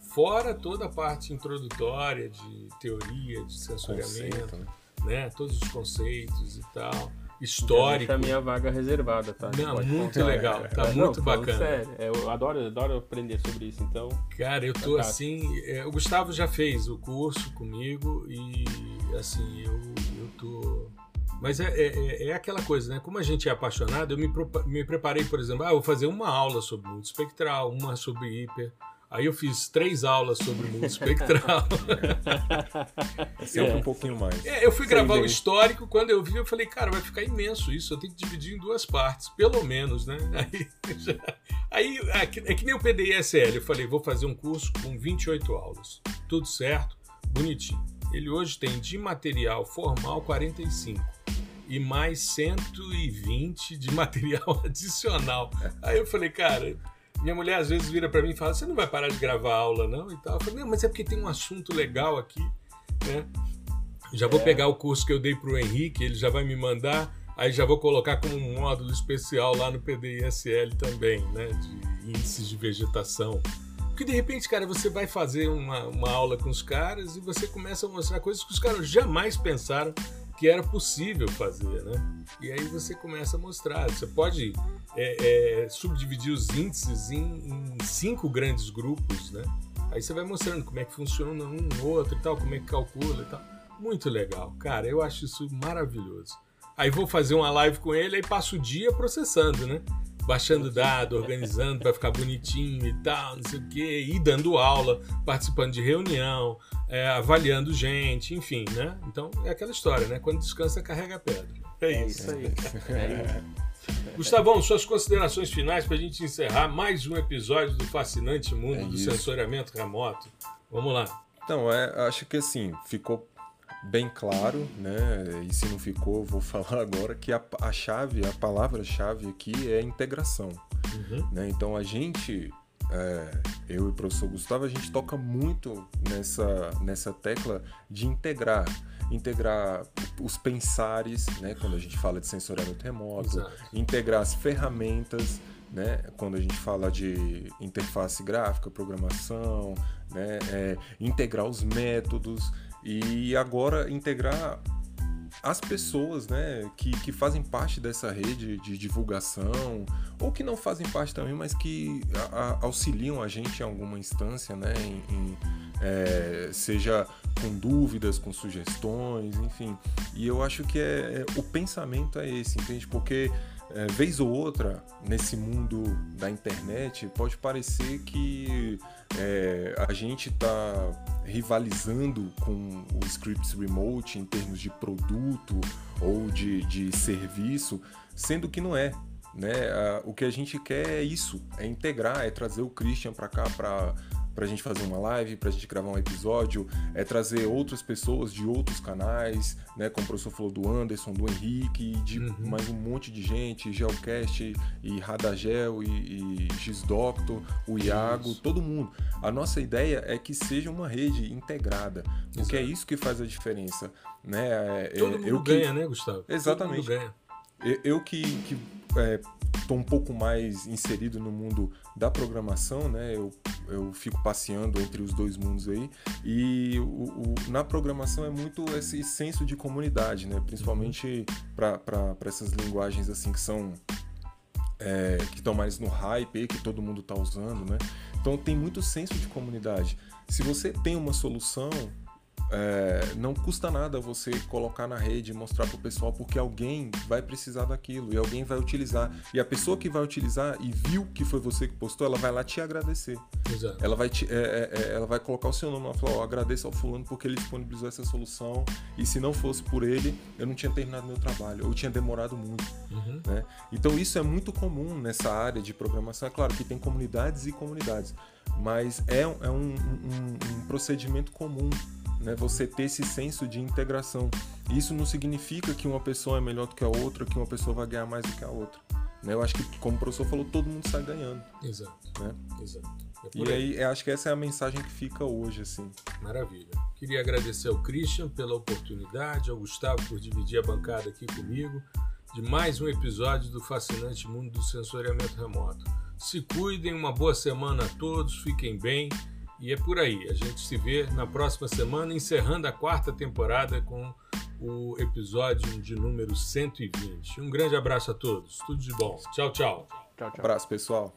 Fora toda a parte introdutória de teoria, de sensoriamento, Conceito, né? né? Todos os conceitos e tal. Histórico. a minha vaga reservada, tá? Não, muito contar. legal, tá é, muito não, bacana. Sério, eu adoro, adoro aprender sobre isso, então. Cara, eu tô assim. É, o Gustavo já fez o curso comigo e assim, eu, eu tô mas é, é, é, aquela coisa, né? Como a gente é apaixonado, eu me, me preparei, por exemplo, ah, vou fazer uma aula sobre multispectral, uma sobre hiper. Aí eu fiz três aulas sobre multispectral. Sempre é. um pouquinho mais. É, eu fui gravar o histórico, quando eu vi, eu falei, cara, vai ficar imenso isso, eu tenho que dividir em duas partes, pelo menos, né? Aí, já, aí é, que, é que nem o PDISL, eu falei, vou fazer um curso com 28 aulas. Tudo certo, bonitinho. Ele hoje tem de material formal 45 e mais 120 de material adicional. Aí eu falei, cara, minha mulher às vezes vira para mim e fala: "Você não vai parar de gravar aula não?" e tal. Eu falei: "Não, mas é porque tem um assunto legal aqui, né? Já vou é. pegar o curso que eu dei pro Henrique, ele já vai me mandar, aí já vou colocar como um módulo especial lá no PDISL também, né, de índices de vegetação. Porque de repente, cara, você vai fazer uma, uma aula com os caras e você começa a mostrar coisas que os caras jamais pensaram que era possível fazer, né? E aí você começa a mostrar. Você pode é, é, subdividir os índices em, em, cinco grandes grupos, né? Aí você vai mostrando como é que funciona um, outro e tal, como é que calcula e tal. Muito legal, cara. Eu acho isso maravilhoso. Aí vou fazer uma live com ele e passo o dia processando, né? Baixando dado, organizando para ficar bonitinho e tal, não sei o quê, e dando aula, participando de reunião, é, avaliando gente, enfim, né? Então é aquela história, né? Quando descansa, carrega a pedra. É, é isso. aí. É Gustavão, suas considerações finais para a gente encerrar mais um episódio do fascinante mundo é do sensoriamento remoto. Vamos lá. Então, é, acho que assim, ficou bem claro, né? E se não ficou, vou falar agora que a, a chave, a palavra-chave aqui é integração. Uhum. Né? Então a gente, é, eu e o professor Gustavo, a gente toca muito nessa, nessa tecla de integrar. Integrar os pensares, né? Quando a gente fala de sensoriamento remoto, Exato. integrar as ferramentas, né? Quando a gente fala de interface gráfica, programação, né? É, integrar os métodos, e agora integrar as pessoas né, que, que fazem parte dessa rede de divulgação, ou que não fazem parte também, mas que a, a, auxiliam a gente em alguma instância, né, em, em, é, seja com dúvidas, com sugestões, enfim. E eu acho que é, é o pensamento é esse, entende? Porque é, vez ou outra, nesse mundo da internet, pode parecer que é, a gente está rivalizando com o Scripts Remote em termos de produto ou de, de serviço, sendo que não é. Né? O que a gente quer é isso, é integrar, é trazer o Christian para cá para para a gente fazer uma live, para a gente gravar um episódio, é trazer outras pessoas de outros canais, né? Como o professor falou do Anderson, do Henrique, de uhum. mais um monte de gente, Geocast e Radagel e, e X-Doctor, o Iago, isso. todo mundo. A nossa ideia é que seja uma rede integrada, porque é Exato. é isso que faz a diferença, né? É, todo mundo eu ganha, que... né, Gustavo? Exatamente. Todo mundo ganha. Eu, eu que, que é, estou um pouco mais inserido no mundo da programação, né? Eu, eu fico passeando entre os dois mundos aí e o, o, na programação é muito esse senso de comunidade, né? Principalmente para essas linguagens assim que são é, que estão mais no hype, que todo mundo está usando, né? Então tem muito senso de comunidade. Se você tem uma solução, é, não custa nada você colocar na rede e mostrar para o pessoal, porque alguém vai precisar daquilo e alguém vai utilizar. E a pessoa que vai utilizar e viu que foi você que postou, ela vai lá te agradecer. Exato. Ela vai, te, é, é, é ela vai colocar o seu nome e falar: oh, agradeço ao fulano porque ele disponibilizou essa solução. E se não fosse por ele, eu não tinha terminado meu trabalho, ou tinha demorado muito. Uhum. Né? Então, isso é muito comum nessa área de programação. É claro que tem comunidades e comunidades, mas é, é um, um, um procedimento comum né, você ter esse senso de integração. Isso não significa que uma pessoa é melhor do que a outra, que uma pessoa vai ganhar mais do que a outra. Né? Eu acho que, como o professor falou, todo mundo sai ganhando. Exato. Né? Exato. É e aí, eu acho que essa é a mensagem que fica hoje, assim. Maravilha. Queria agradecer ao Christian pela oportunidade, ao Gustavo por dividir a bancada aqui comigo, de mais um episódio do fascinante mundo do sensoriamento remoto. Se cuidem, uma boa semana a todos, fiquem bem e é por aí. A gente se vê na próxima semana, encerrando a quarta temporada com o episódio de número 120. Um grande abraço a todos. Tudo de bom. Tchau, tchau. Tchau, tchau. Abraço, pessoal.